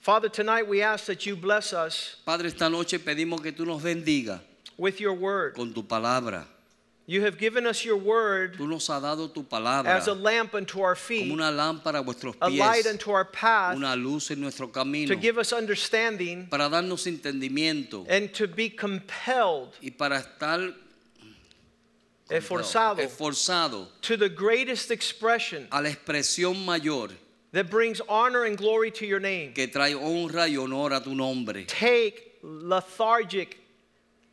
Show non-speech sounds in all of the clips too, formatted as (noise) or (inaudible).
Father, tonight we ask that you bless us Padre, esta noche pedimos que tú nos bendiga with your word. con tu palabra. You have given us your word Tú nos has dado tu palabra as a lamp unto our como feet, una lámpara a vuestros a light pies, unto our path, una luz en nuestro camino, to give us understanding para darnos entendimiento and to be compelled, y para estar esforzado, esforzado to the greatest expression a la expresión mayor that brings honor and glory to your name. que trae honra y honor a tu nombre. Take lethargic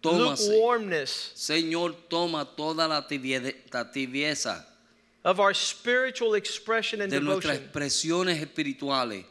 Tómase, lukewarmness Señor, toma toda la tibie- tibieza of our spiritual expression and de nuestras devotion. expresiones espirituales,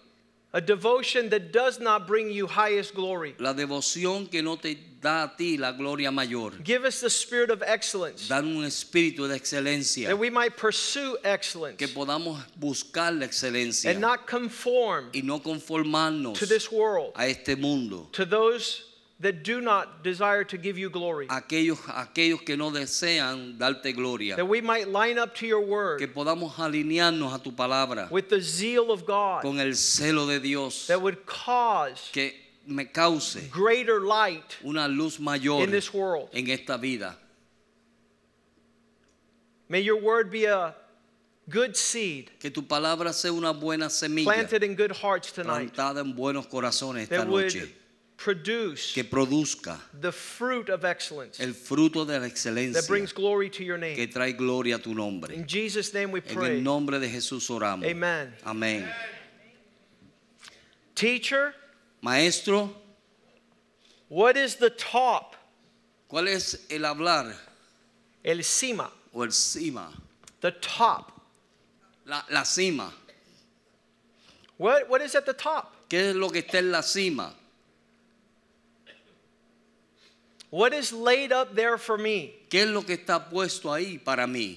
A devotion that does not bring you highest glory. la devoción que no te da a ti la gloria mayor. Give us the spirit of excellence Dan un espíritu de excelencia, that we might pursue excellence que podamos buscar la excelencia and not conform y no conformarnos to this world, a este mundo. to those that do not desire to give you glory. Aquellos, aquellos que no desean darte gloria, That we might line up to your word. que podamos alinearnos a tu palabra with the zeal of God con el celo de Dios, that would cause que me cause greater light una luz mayor in this world. en esta vida. May your word be a good seed Que tu palabra sea una buena semilla planted in good hearts tonight plantada en buenos corazones esta noche, produce que produzca the fruit of excellence el fruto de la excelencia that brings glory to your name. que trae gloria a tu nombre. In Jesus' name we pray. En el nombre de Jesús oramos. Amen. Amén. Teacher, Maestro, what is the top? ¿cuál es el hablar El cima. o el cima? The top. La, la cima. What, what is at the top? ¿Qué es lo que está en la cima? What is laid up there for me? ¿Qué es lo que está puesto ahí para mí?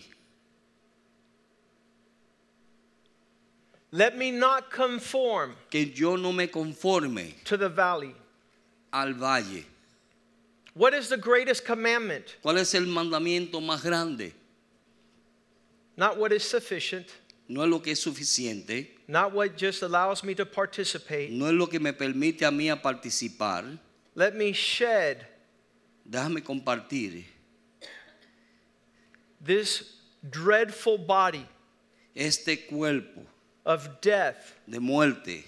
Let me not conform Que yo no me conforme to the valley. al valle. What is the greatest commandment? ¿Cuál es el mandamiento más grande? Not what is sufficient, No es lo que es suficiente, not what just allows me to participate. no es lo que me permite a mí a participar. Let me shed Déjame compartir this dreadful body este cuerpo of death de muerte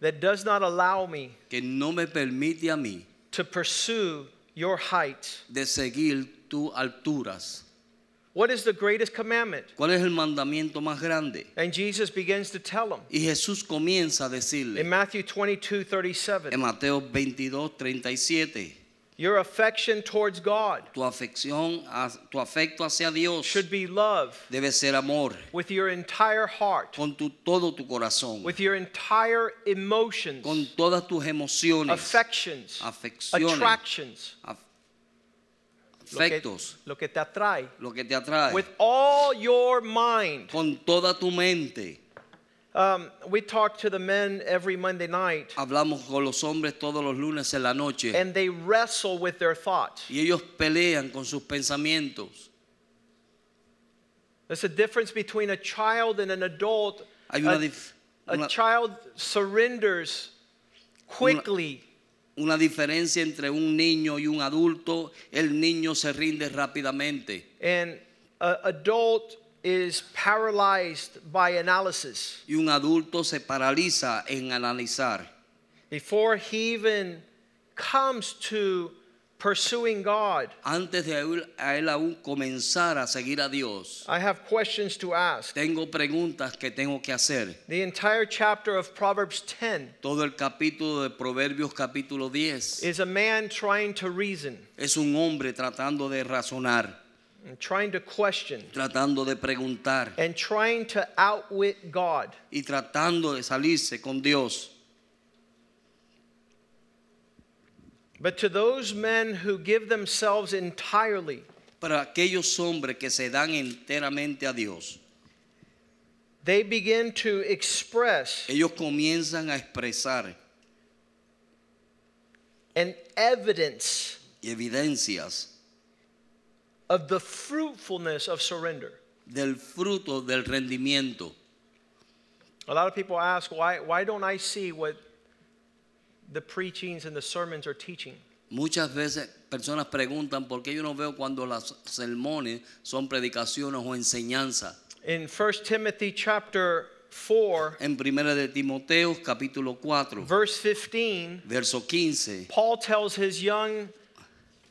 that does not allow me que no me permite a mí to pursue your heights. de seguir tus alturas. What is the greatest commandment? ¿Cuál es el mandamiento más grande? And Jesus begins to tell him. Y Jesús comienza a decirle. in Matthew 22 37, en Mateo 22, 37, your affection towards God tu afección, tu afecto hacia Dios should be love debe ser amor. with your entire heart, con tu, todo tu corazón, with your entire emotions, con todas tus emociones, affections, afecciones, attractions, af- lo que, afectos, lo que te atrae, lo que te atrae, with all your mind. con toda tu mente. Um, we talk to the men every Monday night, Hablamos con los hombres todos los lunes en la noche and they wrestle with their thoughts. y ellos pelean con sus pensamientos. There's a difference between a child and an adult. Hay una, a, dif- a una- child surrenders quickly. una diferencia entre un niño y un adulto. El niño se rinde rápidamente and an adult is paralyzed by analysis y un adulto se paraliza en analizar. before he even comes to pursuing God. Antes de él- a él aún comenzar a seguir a Dios, I have questions to ask. tengo preguntas que tengo que hacer. The entire chapter of Proverbs 10 Todo el capítulo de Proverbios capítulo 10 is a man trying to reason es un hombre tratando de razonar, and trying to question tratando de preguntar and trying to outwit God. y tratando de salirse con Dios. But to those men who give themselves entirely, Para aquellos hombres que se dan enteramente a Dios, they begin to express ellos comienzan a expresar an evidence evidencias of the fruitfulness of surrender. del fruto del rendimiento. A lot of people ask, why, why don't I see what the preachings and the sermons are teaching? Muchas veces personas preguntan por qué yo no veo cuando las sermones son predicaciones o enseñanza. In 1 Timothy chapter 4, En primera de Timoteo capítulo 4, verse 15, verso 15, Paul tells his young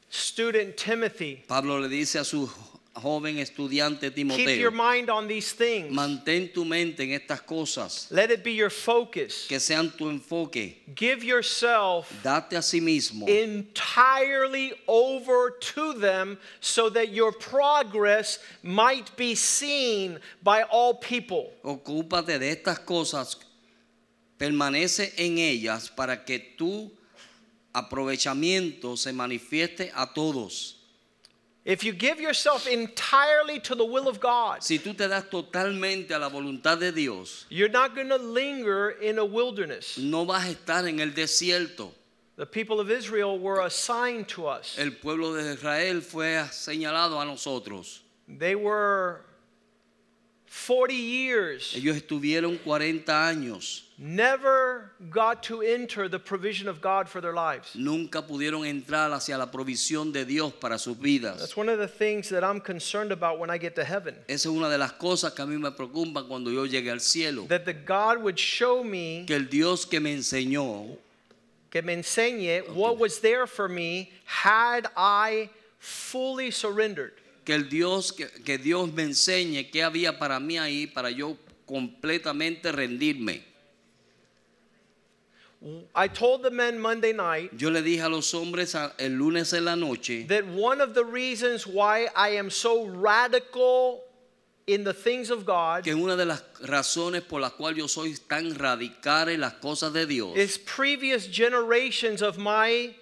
student Timothy, Pablo le dice a su joven estudiante Timoteo. keep your mind on these things. mantén tu mente en estas cosas, Let it be your focus. que sean tu enfoque, Give yourself date a sí mismo entirely over to them so that your progress might be seen by all people. Ocúpate de estas cosas, permanece en ellas para que tu aprovechamiento se manifieste a todos. If you give yourself entirely to the will of God, Si tú te das totalmente a la voluntad de Dios, you're not going to linger in a wilderness. no vas a estar en el desierto. The people of Israel were assigned to us. El pueblo de Israel fue señalado a nosotros. They were 40 years, Ellos estuvieron 40 años, never got to enter the provision of God for their lives. nunca pudieron entrar hacia la provisión de Dios para sus vidas. That's one of the things that I'm concerned about when I get to heaven. Esa es una de las cosas que a mí me preocupan cuando yo llegue al cielo. That the God would show me Que el Dios que me enseñó que me enseñe what was there for me had I fully surrendered. que el Dios que, que Dios me enseñe qué había para mí ahí para yo completamente rendirme. I told the men Monday night Yo le dije a los hombres a- el lunes en la noche that one of the reasons why I am so radical in the things of God que una de las razones por las cuales yo soy tan radical en las cosas de Dios is previous generations of my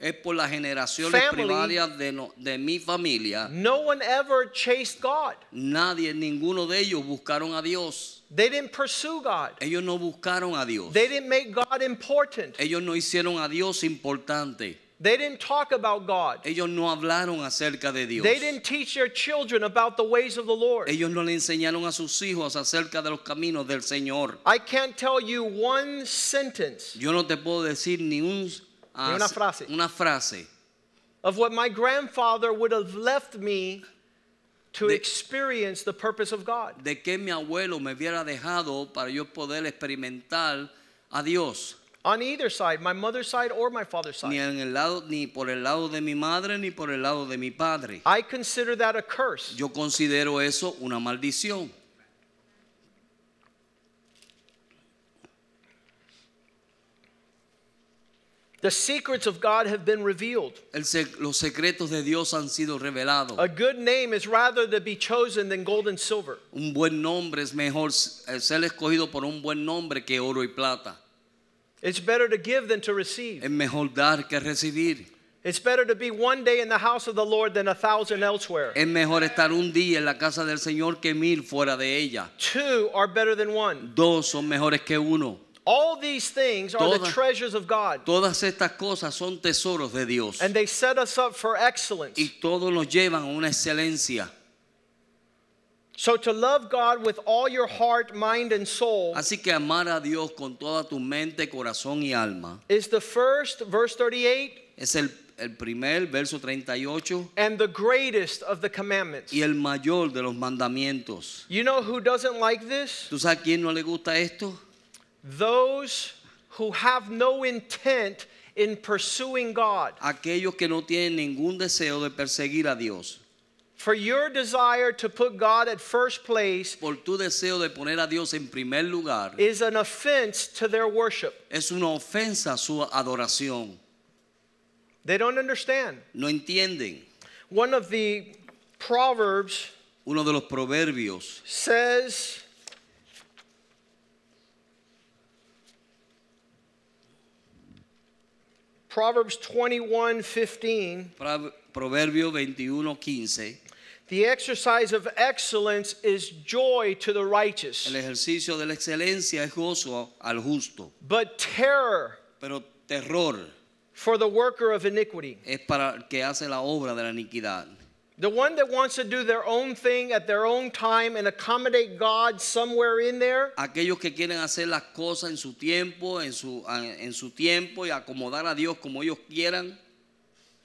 es por las generaciones Family. primarias de, no- de mi familia. no one ever chased God. Nadie, ninguno de ellos buscaron a Dios. They didn't pursue God. Ellos no buscaron a Dios. They didn't make God important. Ellos no hicieron a Dios importante. They didn't talk about God. Ellos no hablaron acerca de Dios. They didn't teach their children about the ways of the Lord. Ellos no le enseñaron a sus hijos acerca de los caminos del Señor. I can't tell you one sentence Yo no te puedo decir ni, un, Ni una frase. una frase of what my grandfather would have left me to De- experience the purpose of God. de que mi abuelo me hubiera dejado para yo poder experimentar a Dios. On either side, my mother's side or my father's Ni, side. en el lado, ni por el lado de mi madre ni por el lado de mi padre. I consider that a curse. Yo considero eso una maldición. The secrets of God have been revealed. Sec- los secretos de Dios han sido revelados. A good name is rather to be chosen than gold and silver. Un buen nombre es mejor eh, ser escogido por un buen nombre que oro y plata. It's better to give than to receive. Es mejor dar que recibir. It's better to be one day in the house of the Lord than a thousand elsewhere. Es mejor estar un día en la casa del Señor que mil fuera de ella. Two are better than one. Dos son mejores que uno. All these things are the treasures of God, Todas estas cosas son tesoros de Dios. and they set us up for excellence. Y todos nos llevan a una excelencia. So to love God with all your heart, mind, and soul Así que amar a Dios con toda tu mente, corazón y alma is the first, verse 38, es el, el primer verso 38 and the greatest of the commandments. y el mayor de los mandamientos. You know who doesn't like this? ¿Tú sabes quién no le gusta esto? Those who have no intent in pursuing God. Aquellos que no tienen ningún deseo de perseguir a Dios. For your desire to put God at first place Por tu deseo de poner a Dios en primer lugar, is an offense to their worship. es una ofensa a su adoración. They don't understand. No entienden. One of the Proverbs Uno de los proverbios says, Proverbs 21 15. Proverbio 21, 15. The exercise of excellence is joy to the righteous, El ejercicio de la excelencia es gozo al justo, but terror pero terror for the worker of iniquity. es para el que hace la obra de la iniquidad. The one that wants to do their own thing at their own time and accommodate God somewhere in there, Aquellos que quieren hacer las cosas en su tiempo, en su, en su tiempo y acomodar a Dios como ellos quieran,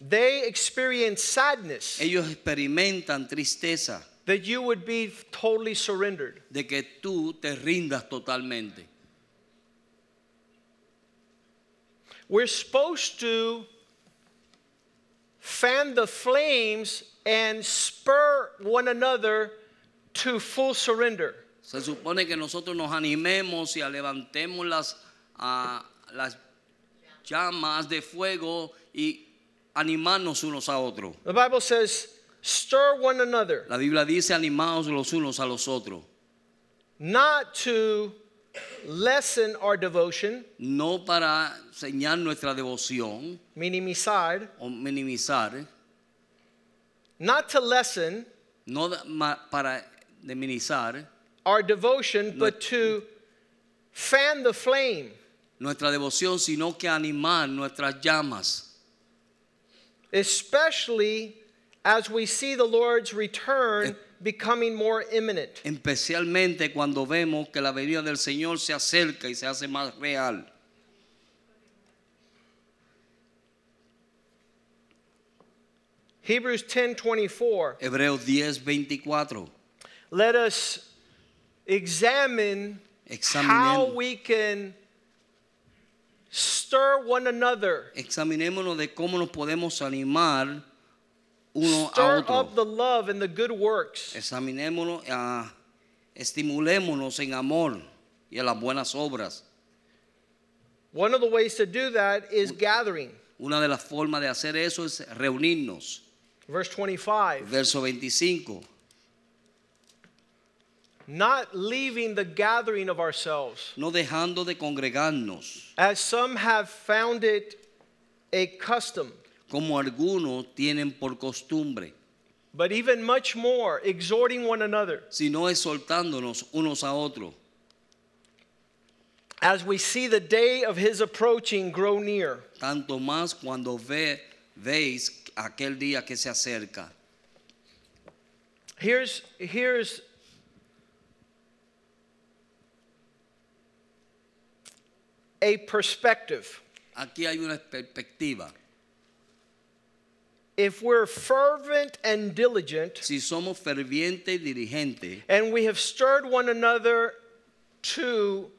they experience sadness ellos experimentan tristeza that you would be totally surrendered. de que tú te rindas totalmente. We're supposed to fan the flames and spur one another to full surrender. Se supone que nosotros nos animemos y levantemos las, ah, las llamas de fuego y animarnos unos a otros. The Bible says, stir one another, La Biblia dice animaos los unos a los otros, not to lessen our devotion, no para señalar nuestra devoción minimizar, o minimizar, not to lessen no para minimizar our devotion, but to fan the flame. nuestra devoción, sino que animar nuestras llamas, especially as we see the Lord's return becoming more imminent. especialmente cuando vemos que la venida del Señor se acerca y se hace más real. Hebrews 10:24 Hebreos 10, 24. let us examine how we can stir one another, Examinémonos de cómo nos podemos animar uno a stir otro. up the love and the good works. Examinémonos, ah, estimulémonos en amor y en las buenas obras. One of the ways to do that is gathering. Una de las formas de hacer eso es reunirnos. Verse 25. Verso 25. Not leaving the gathering of ourselves, No dejando de congregarnos, as some have found it a custom. Como algunos tienen por costumbre, But even much more, exhorting one another, sino exhortándonos unos a otros, as we see the day of his approaching grow near. tanto más cuando ve, veis aquel día que se acerca. Here's, here's a perspective. Aquí hay una perspectiva. If we're fervent and diligent, Si somos fervientes y diligentes and we have stirred one another to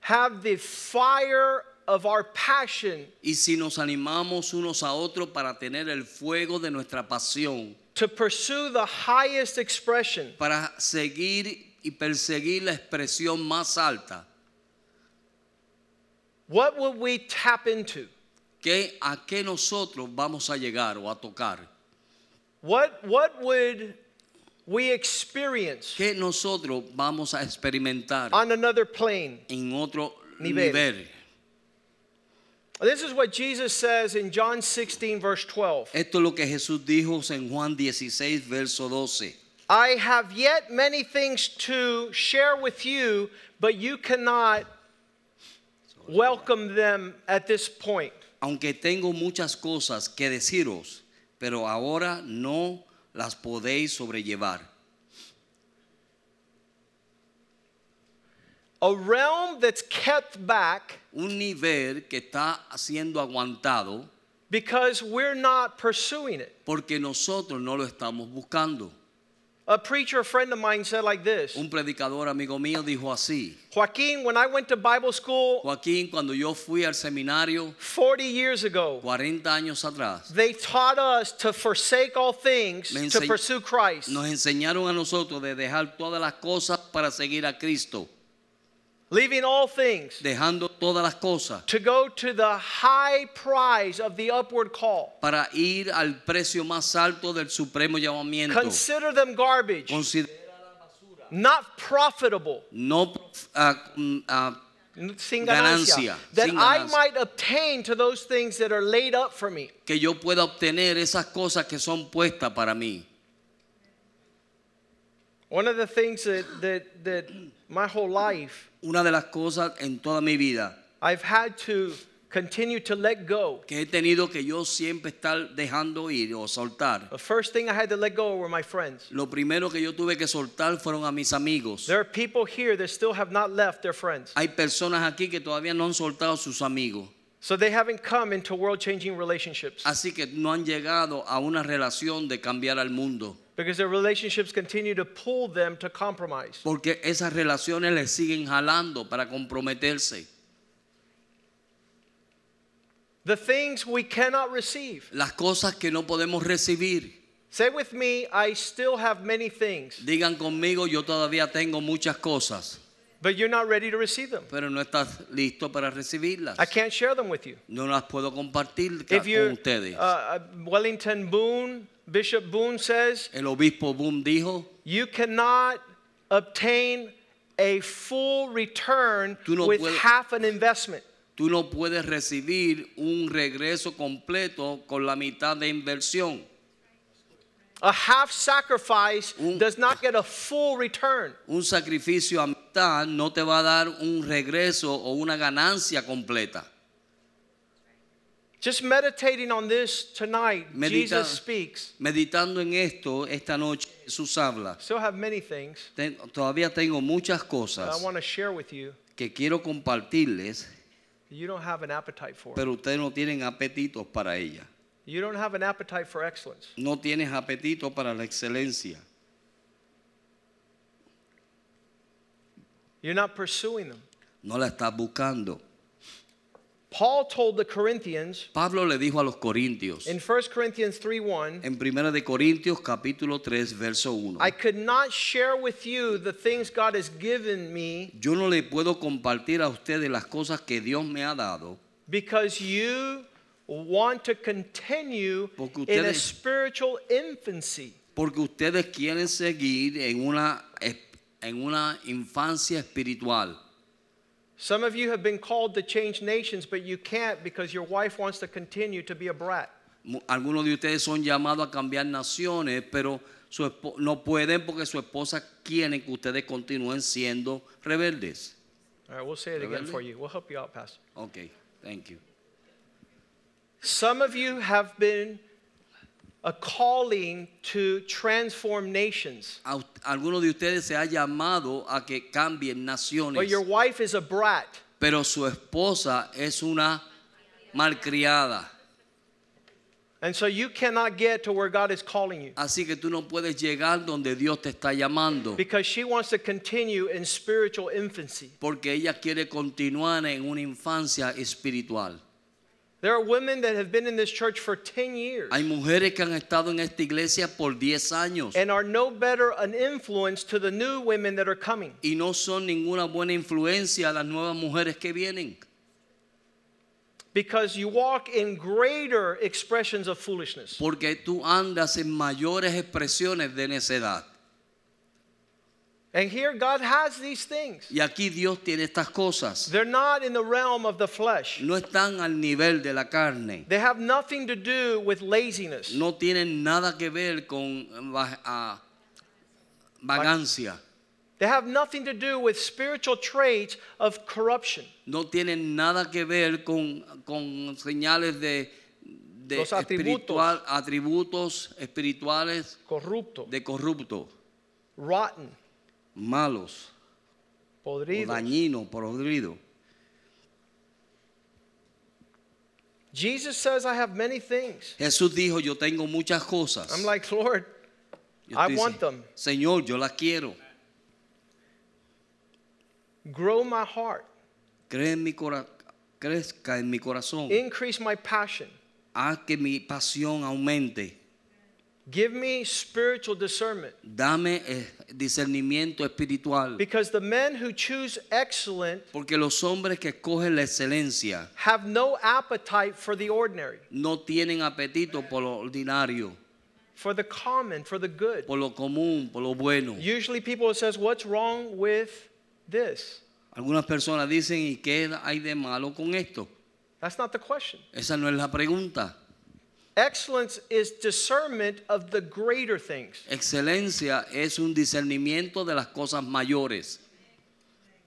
have the fire of our passion y si nos animamos unos a otros para tener el fuego de nuestra pasión, to pursue the highest expression, para seguir y perseguir la expresión más alta, what would we tap into? ¿Qué, ¿a qué nosotros vamos a llegar o a tocar? What, what would we experience ¿Qué nosotros vamos a experimentar on another plane? en otro Nivel. nivel? This is what Jesus says in John 16, verse 12. Esto es lo que Jesús dijo en Juan 16, verso 12. I have yet many things to share with you, but you cannot welcome them at this point. Aunque tengo muchas cosas que deciros, pero ahora no las podéis sobrellevar. A realm that's kept back Un nivel que está siendo aguantado because we're not pursuing it. porque nosotros no lo estamos buscando. A preacher friend of mine said like this. Un predicador amigo mío dijo así, Joaquin, when I went to Bible school Joaquín, cuando yo fui al seminario 40 years ago, 40 años atrás, they taught us to forsake all things to pursue Christ. nos enseñaron a nosotros de dejar todas las cosas para seguir a Cristo, leaving all things dejando todas las cosas to go to the high prize of the upward call. para ir al precio más alto del supremo llamamiento. Consider them garbage, Consider- not profitable, no mm, ah, sin ganancia, Ganancia, that sin I might obtain to those things that are laid up for me. que yo pueda obtener esas cosas que son puestas para mí. One of the things that, that, that my whole life Una de las cosas en toda mi vida I've had to continue to let go. que he tenido que yo siempre estar dejando ir o soltar. The first thing I had to let go were my friends. Lo primero que yo tuve que soltar fueron a mis amigos. There are people here that still have not left their friends. Hay personas aquí que todavía no han soltado sus amigos. So they haven't come into world changing relationships Así que no han llegado a una relación de cambiar al mundo. because their relationships continue to pull them to compromise. Porque esas relaciones les siguen jalando para comprometerse. The things we cannot receive. Las cosas que no podemos recibir. Say with me, I still have many things, Digan conmigo, yo todavía tengo muchas cosas, but you're not ready to receive them. pero no estás listo para recibirlas. I can't share them with you. No las puedo compartir If you, con ustedes. uh, uh, Wellington Boone, Bishop Boone says, El obispo Boom dijo, you cannot obtain a full return no with puedes- half an investment. tú no puedes recibir un regreso completo con la mitad de inversión. A half sacrifice Un- does not get a full return. Un sacrificio a mitad no te va a dar un regreso o una ganancia completa. Just meditating on this tonight, Medita- Jesus speaks. Meditando en esto, esta noche Jesús habla. Still have many things Ten- todavía tengo muchas that I want to share with you. que quiero compartirles, You don't have an appetite for. It. Pero ustedes no tienen apetitos para ella. You don't have an appetite for excellence. No tienes apetito para la excelencia. You're not pursuing them. No la estás buscando. Paul told the Corinthians Pablo le dijo a los corintios in 1 Corinthians 3 1, en 1 de Corintios capítulo 3 verso 1. I could not share with you the things God has given me Yo no le puedo compartir a ustedes las cosas que Dios me ha dado because you want to continue Porque in a spiritual infancy. porque ustedes quieren seguir en una en una infancia espiritual. Some of you have been called to change nations, but you can't because your wife wants to continue to be a brat. Algunos de ustedes son llamados a cambiar naciones, pero su no pueden porque su esposa quiere que ustedes continúen siendo rebeldes. All right, we'll say it again for you. We'll help you out, Pastor. Okay, thank you. Some of you have been a calling to transform nations, A ust- algunos de ustedes se ha llamado a que cambien naciones, but your wife is a brat. pero su esposa es una malcriada. And so you cannot get to where God is calling you Así que tú no puedes llegar donde Dios te está llamando, because she wants to continue in spiritual infancy. porque ella quiere continuar en una infancia espiritual. There are women that have been in this church for 10 years Hay mujeres que han estado en esta iglesia por 10 años and are no better an influence to the new women that are coming. y no son ninguna buena influencia a las nuevas mujeres que vienen, Because you walk in greater expressions of foolishness. porque tú andas en mayores expresiones de necedad. And here God has these things. Y aquí Dios tiene estas cosas. They're not in the realm of the flesh. No están al nivel de la carne. They have nothing to do with laziness. No tienen nada que ver con ah, vagancia. They have nothing to do with spiritual traits of corruption. No tienen nada que ver con, con señales de, de Los atributos. espiritual- atributos espirituales Corrupto, de corrupto, rotten, malos, o podrido. dañinos, podrido. Jesus says, I have many things. Jesús dijo, yo tengo muchas cosas. I'm like, Lord, Yo I want them. Señor, yo las quiero. Grow my heart, en mi crezca en mi corazón. increase my passion. Haz que mi pasión aumente. Give me spiritual discernment. Dame eh, discernimiento espiritual. Because the men who choose excellent Porque los hombres que escogen la excelencia have no appetite for the ordinary, no tienen apetito por lo ordinario, for the common, for the good. por lo común, por lo bueno. Usually people says, what's wrong with this? Algunas personas dicen, ¿y qué hay de malo con esto? That's not the question. Esa no es la pregunta. Excellence is discernment of the greater things. Excelencia es un discernimiento de las cosas mayores.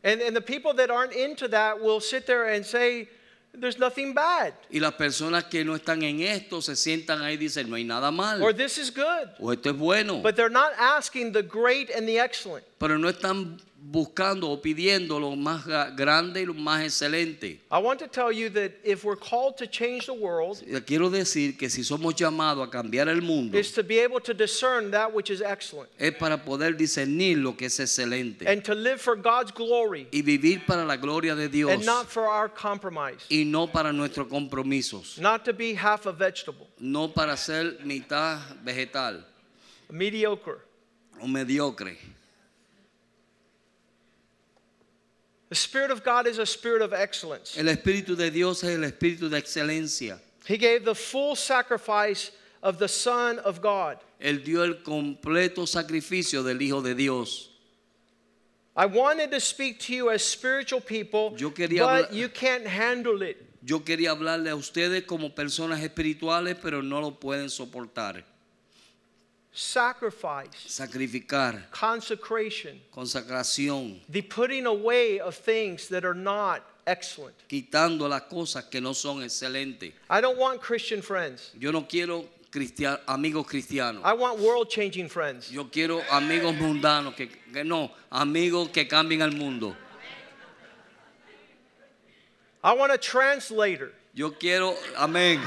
And, and the people that aren't into that will sit there and say, there's nothing bad, Y las personas que no están en esto se sientan ahí y dicen, no hay nada mal. or this is good. O esto es bueno. But they're not asking the great and the excellent. Pero no están buscando o pidiendo lo más gra- grande y lo más excelente. I want to tell you that if we're called to change the world, Le Quiero decir que si somos llamados a cambiar el mundo, is to be able to discern that which is excellent es para poder discernir lo que es excelente and to live for God's glory y vivir para la gloria de Dios and not for our compromise, y no para nuestros compromisos, not to be half a vegetable, no para ser mitad vegetal mediocre. o mediocre. The Spirit of God is a spirit of excellence. El Espíritu de Dios es el Espíritu de excelencia. He gave the full sacrifice of the Son of God. Él dio el completo sacrificio del Hijo de Dios. I wanted to speak to you as spiritual people, Yo quería but you can't handle it. Yo quería hablarle a ustedes como personas espirituales, pero no lo pueden soportar. Sacrifice, Sacrificar, consecration, consagración, the putting away of things that are not excellent. quitando las cosas que no son excelentes. I don't want Christian friends. Yo no quiero cristia- amigos cristianos. I want world changing friends. Yo quiero amigos mundanos, que, que no, amigos que cambien al mundo. I want a translator Yo quiero, amén.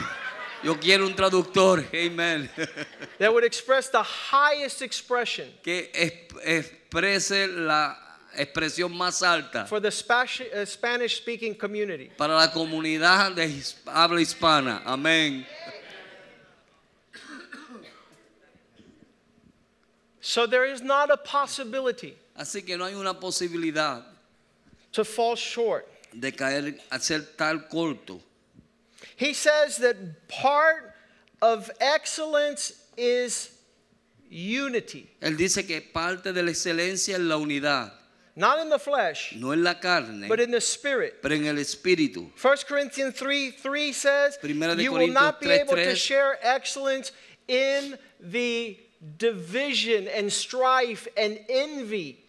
Yo quiero un traductor, amén. (laughs) that would express the highest expression que exprese la expresión más alta for the uh, Spanish speaking community. para la comunidad de habla hispana. Amén. So there is not a possibility Así que no hay una posibilidad to fall short. de caer a ser tal corto. He says that part of excellence is unity, Él dice que parte de la excelencia es la unidad, not in the flesh, no en la carne, but in the spirit. pero en el espíritu. 1 Corinthians 3 3 says, Primera de You will not be able to share excellence in the division and strife and envy,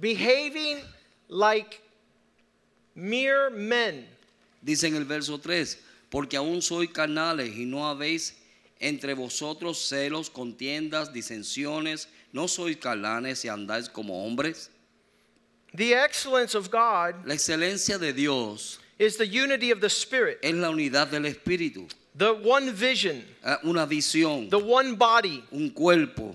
behaving like mere men. Dice en el verso 3, porque aún sois carnales y no habéis entre vosotros celos, contiendas, disensiones, no sois carnales y andáis como hombres. The excellence of God La excelencia de Dios is the unity of the Spirit, es la unidad del espíritu, the one vision, eh, una visión, the one body. un cuerpo.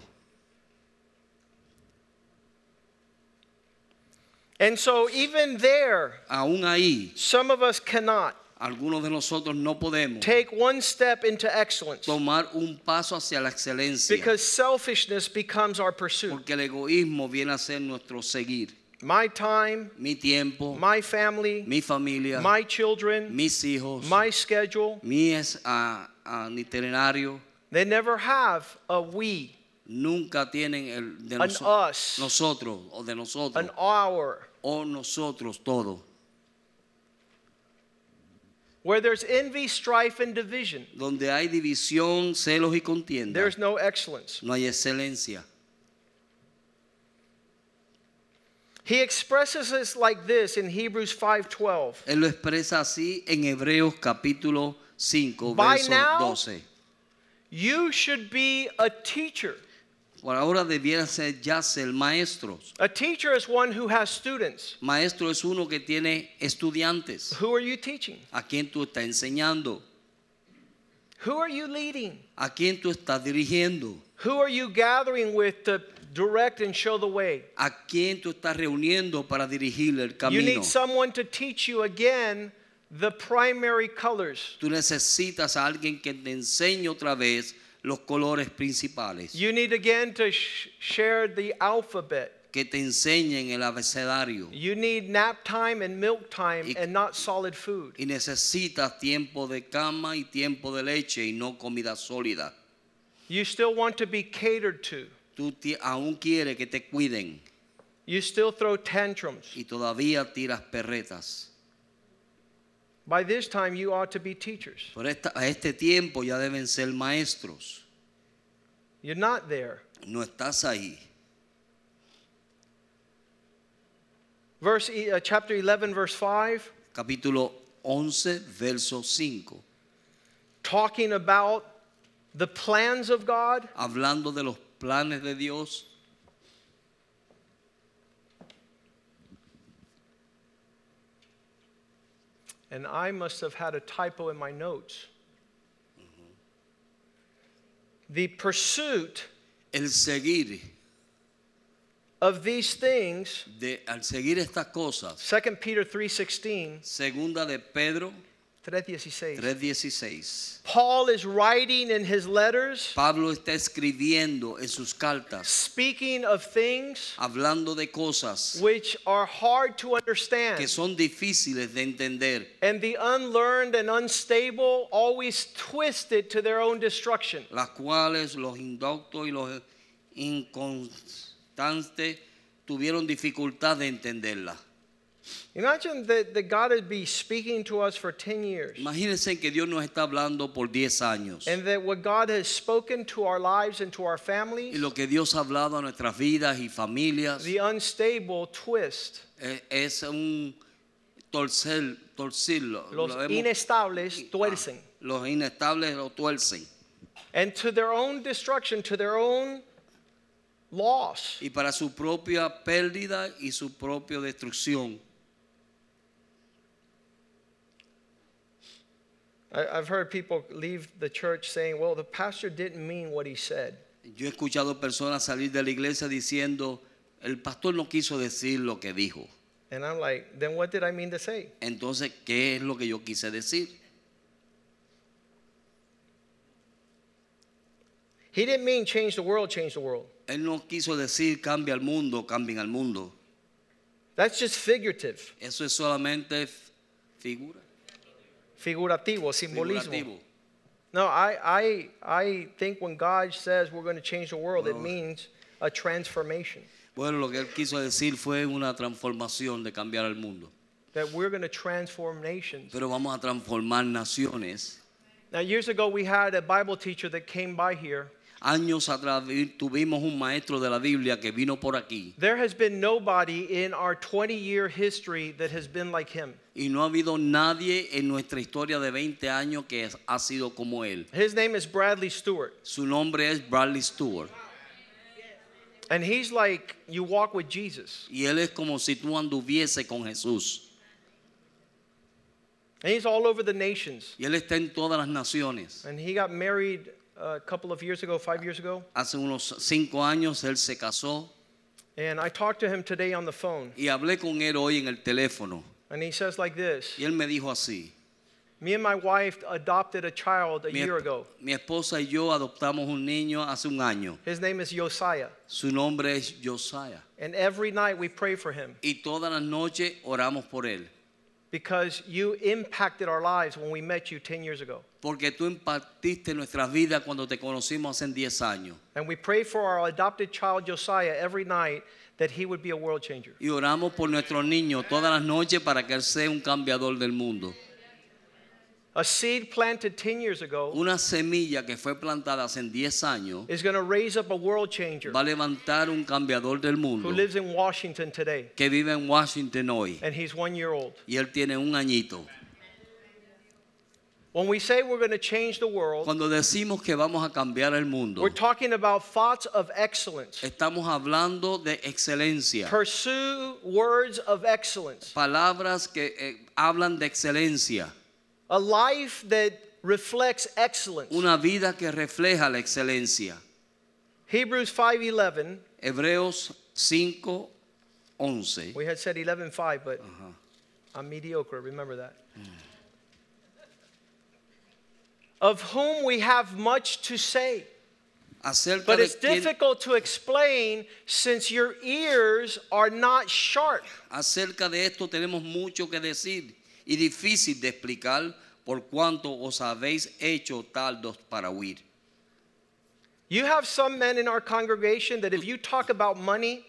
And so, even there, Aún ahí, some of us cannot algunos de nosotros no podemos take one step into excellence tomar un paso hacia la excelencia, because selfishness becomes our pursuit. porque el egoísmo viene a ser nuestro seguir. My time, Mi tiempo, my family, mi familia, my children, mis hijos, my schedule, mi es, ah, ah, itinerario, they never have a we, nunca tienen el de an noso- us, nosotros o de nosotros an our. O nosotros todo. Where there's envy, strife, and division, Donde hay división, celos y contienda, there's no excellence. no hay excelencia. He expresses this like this in Hebrews 5:12. Él lo expresa así en Hebreos capítulo 5, By verso now- 12. You should be a teacher. Por ahora debiera ser ya ser maestros. A teacher is one who has students. Maestro es uno que tiene estudiantes. Who are you teaching? ¿A quién tú estás enseñando? Who are you leading? ¿A quién tú estás dirigiendo? Who are you gathering with to direct and show the way? ¿A quién tú estás reuniendo para dirigir el camino? You need someone to teach you again the primary colors. Tú necesitas a alguien que te enseñe otra vez los colores principales, You need again to sh- share the alphabet. que te enseñen el abecedario. You need nap time and milk time Y- and not solid food. Y necesitas tiempo de cama y tiempo de leche y no comida sólida. You still want to be catered to. Tú aún quieres que te cuiden. You still throw tantrums. y todavía tiras perretas. By this time, you ought to be teachers. Por esta- a este tiempo ya deben ser maestros. You're not there. No estás ahí. Verse uh, chapter 11, verse 5, Capítulo 11, verso 5. talking about the plans of God. Hablando de los planes de Dios. And I must have had a typo in my notes. Mm-hmm. The pursuit El seguir, of these things, de, al seguir estas cosas, 2 Peter 3:16, segunda de Pedro 3:16. 3:16. Paul is writing in his letters Pablo está escribiendo en sus cartas, speaking of things hablando de cosas which are hard to understand. que son difíciles de entender. And the unlearned and unstable always twist it to their own destruction. las cuales los indoctos y los inconstantes tuvieron dificultad de entenderla. Imagine that, that God would be speaking to us for 10 years. Imagínense que Dios nos está hablando por 10 años And that what God has spoken to our lives and to our families. y lo que Dios ha hablado a nuestras vidas y familias the unstable twist. es un torcer, torcirlo. Los Lo inestables tuercen. Ah, los inestables lo tuercen. And to their own destruction, to their own loss. Y para su propia pérdida y su propia destrucción. I've heard people leave the church saying, well, the pastor didn't mean what he said. Yo he escuchado personas salir de la iglesia diciendo, el pastor no quiso decir lo que dijo. And I'm like, then what did I mean to say? Entonces, ¿qué es lo que yo quise decir? He didn't mean change the world, change the world. Él no quiso decir cambia el mundo, cambien al mundo. That's just figurative, Eso es solamente figura. Figurativo, simbolismo. Figurativo. No, I, I, I think when God says we're going to change the world, it means a transformation. Bueno, lo que él quiso decir fue una transformación de cambiar el mundo. That we're going to transform nations. Pero vamos a transformar naciones. Now, years ago, we had a Bible teacher that came by here. Años atrás vi- tuvimos un maestro de la Biblia que vino por aquí There has been nobody in our 20 year history that has been like him. y no ha habido nadie en nuestra historia de 20 años que ha sido como él. His name is Bradley Stewart. Su nombre es Bradley Stewart And he's like, you walk with Jesus. y él es como si tú anduviese con Jesús. And he's all over the nations. Y él está en todas las naciones. And he got married a couple of years ago, five years ago. Hace unos cinco años él se casó And I talked to him today on the phone. y hablé con él hoy en el teléfono And he says like this y él me dijo así. Me and my wife adopted a child a Mi, year ago. mi esposa y yo adoptamos un niño hace un año. His name is Josiah. Su nombre es Josiah. And every night we pray for him Y todas las noches oramos por él. because you impacted our lives when we met you 10 years ago. Porque tú impartiste nuestras vidas cuando te conocimos hace 10 años. And we pray for our adopted child Josiah every night that he would be a world changer. Y oramos por nuestro niño todas las noches para que él sea un cambiador del mundo. A seed planted 10 years ago Una semilla que fue plantada hace 10 años is going to raise up a world changer va a levantar un cambiador del mundo who lives in Washington today. que vive en Washington hoy. And he's one year old. Y él tiene un añito. When we say we're going to change the world, Cuando decimos que vamos a cambiar el mundo, we're talking about thoughts of excellence. estamos hablando de excelencia. Pursue words of excellence. Palabras que eh, hablan de excelencia. A life that reflects excellence. Una vida que refleja la excelencia. Hebrews 5:11. Hebreos 5, 11. We had said 11:5, but I'm mediocre. Remember that. Of whom we have much to say, Acerca but it's difficult to explain since your ears are not sharp. acerca de esto tenemos mucho que decir y difícil de explicar por cuanto os habéis hecho taldos para huir. You have some men in our congregation that if you talk about money,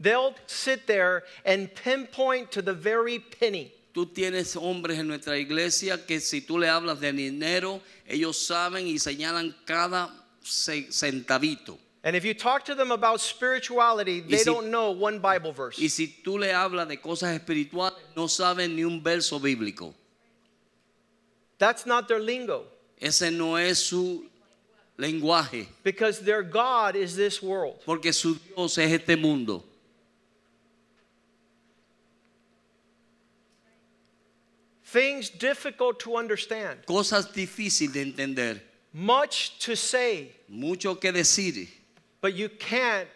They'll sit there and pinpoint to the very penny. Tú tienes hombres en nuestra iglesia que si tú le hablas de dinero, ellos saben y señalan cada ce- centavito. And if you talk to them about spirituality, they si- don't know one Bible verse. Y si tú le hablas de cosas espirituales, no saben ni un verso bíblico. That's not their lingo Ese no es su lenguaje, because their God is this world. porque su Dios es este mundo. Things difficult to understand, Cosas difíciles de entender, much to say, mucho que decir, but you can't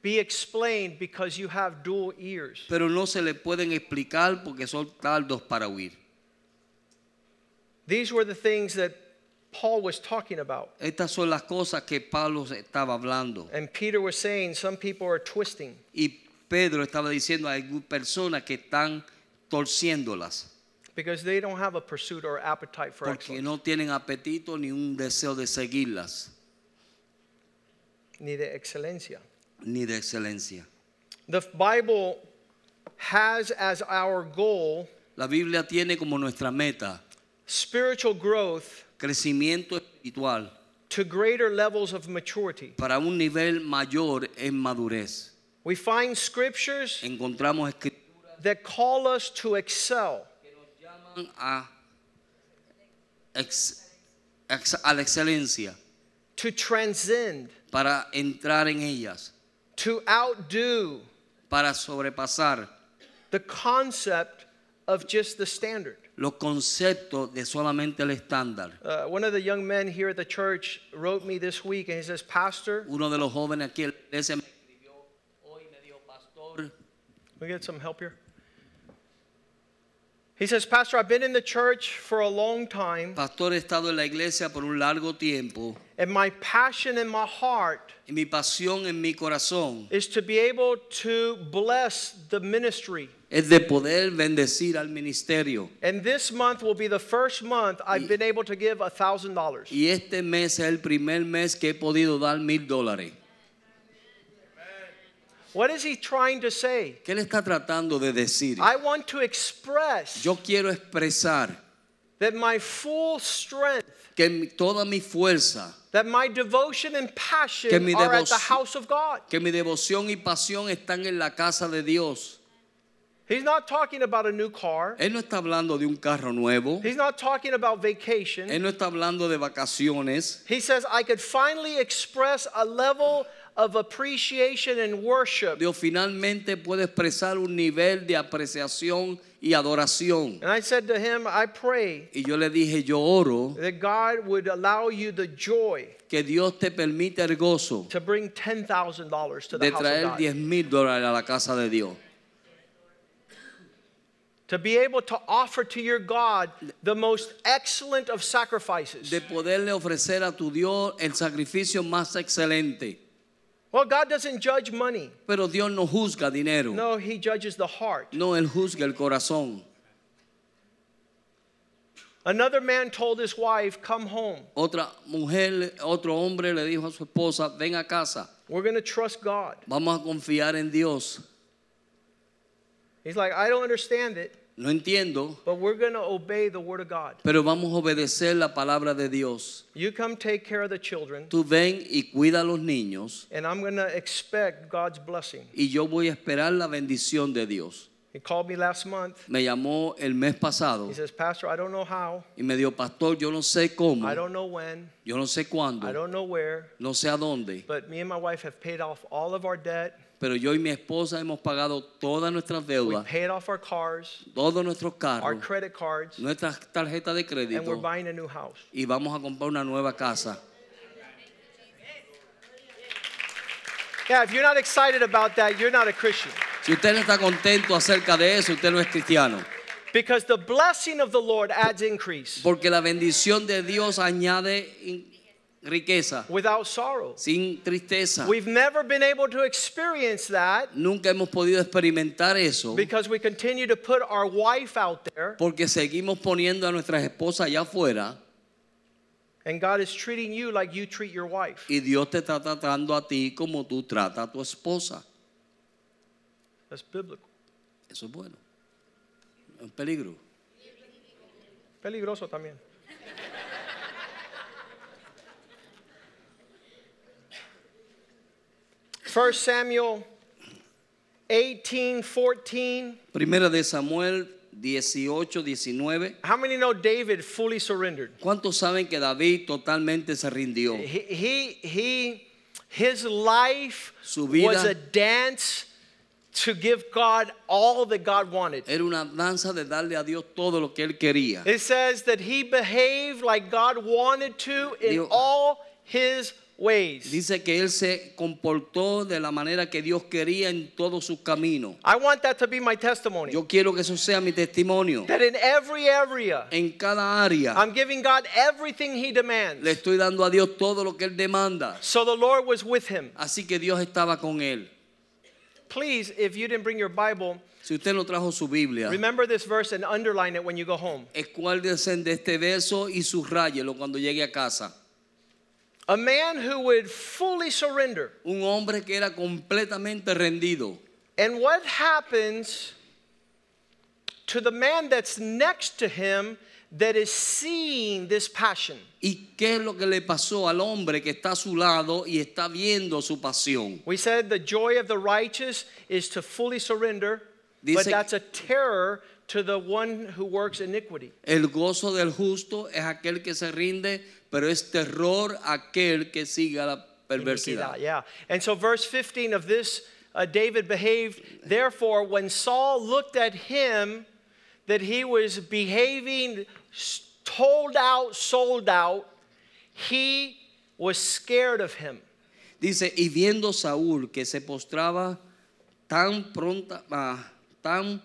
be explained because you have dual ears. pero no se le pueden explicar porque son tardos para oír. These were the things that Paul was talking about. Estas son las cosas que Pablo estaba hablando. And Peter was saying some people are twisting. Y Pedro estaba diciendo algunas personas que están torciéndolas because they don't have a pursuit or appetite for porque excellence, no tienen apetito ni un deseo de seguirlas ni de excelencia. ni de excelencia. The Bible has as our goal La Biblia tiene como nuestra meta spiritual growth crecimiento espiritual to greater levels of maturity. para un nivel mayor en madurez. We find scriptures Encontramos escrituras that call us to excel, que nos llaman a, ex- ex- a la excelencia to transcend, para entrar en ellas, to outdo para sobrepasar the concept of just the standard. los conceptos de solamente el estándar. Uh, one of the young men here at the church wrote me this week and he says, Pastor, Uno de los jóvenes aquí en la iglesia me escribió hoy me dijo, pastor, Can we get some help here? He says, Pastor, I've been in the church for a long time, pastor he estado en la iglesia por un largo tiempo and my passion in my heart y mi pasión en mi corazón is to be able to bless the ministry. es de poder bendecir al ministerio. And this month will be the first month I've been able to give a thousand dollars. Y este mes es el primer mes que he podido dar mil dólares. What is he trying to say? ¿Qué le está tratando de decir? I want to express Yo quiero expresar that my full strength, que mi- toda mi fuerza, that my devotion and passion Que mi are at the house of God. que mi devoción y pasión están en la casa de Dios. He's not talking about a new car. Él no está hablando de un carro nuevo. He's not talking about vacation. Él no está hablando de vacaciones. He says, I could finally express a level of appreciation and worship. Dios finalmente puede expresar un nivel de apreciación y adoración. And I said to him, I pray Y yo le dije, yo oro that God would allow you the joy que Dios te permita el gozo to bring $10,000 to the de house of traer God. 10 mil dólares a la casa de Dios. To be able to offer to your God the most excellent of sacrifices. De poderle ofrecer a tu Dios el sacrificio más excelente. Well, God doesn't judge money. Pero Dios no juzga dinero. No, He judges the heart. No, Él juzga el corazón. Another man told his wife, Come home. Otra mujer, otro hombre le dijo a su esposa, ven a casa, We're going to trust God. vamos a confiar en Dios. He's like, I don't understand it, No entiendo, but we're going to obey the word of God. pero vamos a obedecer la palabra de Dios. You come take care of the children, Tú ven y cuida a los niños and I'm going to expect God's blessing. y yo voy a esperar la bendición de Dios. He called me last month. Me llamó el mes pasado He says, Pastor, I don't know how, y me dijo, pastor, yo no sé cómo, I don't know when, yo no sé cuándo, I don't know where, no sé a dónde, but me and my wife have paid off all of our debt. Pero yo y mi esposa hemos pagado todas nuestras deudas, paid off our cars, todos nuestros our carros, credit cards, nuestras tarjetas de and we're crédito buying a new house. y vamos a comprar una nueva casa. Yeah, if you're not excited about that, you're not a Christian. Si usted no está contento acerca de eso, usted no es cristiano. Because the blessing of the Lord adds increase Porque la bendición de Dios añade riqueza, without sorrow. sin tristeza. We've never been able to experience that Nunca hemos podido experimentar eso because we continue to put our wife out there porque seguimos poniendo a nuestras esposas allá afuera and God is treating you like you treat your wife. y Dios te está tratando a ti como tú tratas a tu esposa. That's biblical. Eso es bueno. Es un peligro. Peligroso también. First Samuel 18, 14. Primera de Samuel 18, 19. How many know David fully surrendered? ¿Cuántos saben que David totalmente se rindió? He, he, he his life Su vida- was a dance to give God all that God wanted. Era una danza de darle a Dios todo lo que él quería. It says that he behaved like God wanted to in Dios- all his ways. Dice que él se comportó de la manera que Dios quería en todo su camino. I want that to be my testimony. Yo quiero que eso sea mi testimonio. That in every area, En cada área I'm giving God everything he le demands. estoy dando a Dios todo lo que él demanda. So the Lord was with him. Así que Dios estaba con él. Please, if you didn't bring your Bible, Si usted no trajo su Biblia, remember this verse and underline it when you go home. escuárdese de este verso y subrayelo cuando llegue a casa. A man who would fully surrender. Un hombre que era completamente rendido. And what happens to the man that's next to him that is seeing this passion? ¿Y qué es lo que le pasó al hombre que está a su lado y está viendo su pasión? We said the joy of the righteous is to fully surrender, but Dice- that's a terror to the one who works iniquity. El gozo del justo es aquel que se rinde, pero es terror aquel que siga la perversidad. Yeah. And so, verse 15 of this, uh, David behaved. Therefore, when Saul looked at him, that he was behaving told out, sold out, he was scared of him. Dice, y viendo Saúl que se postraba tan pronta, ah, tan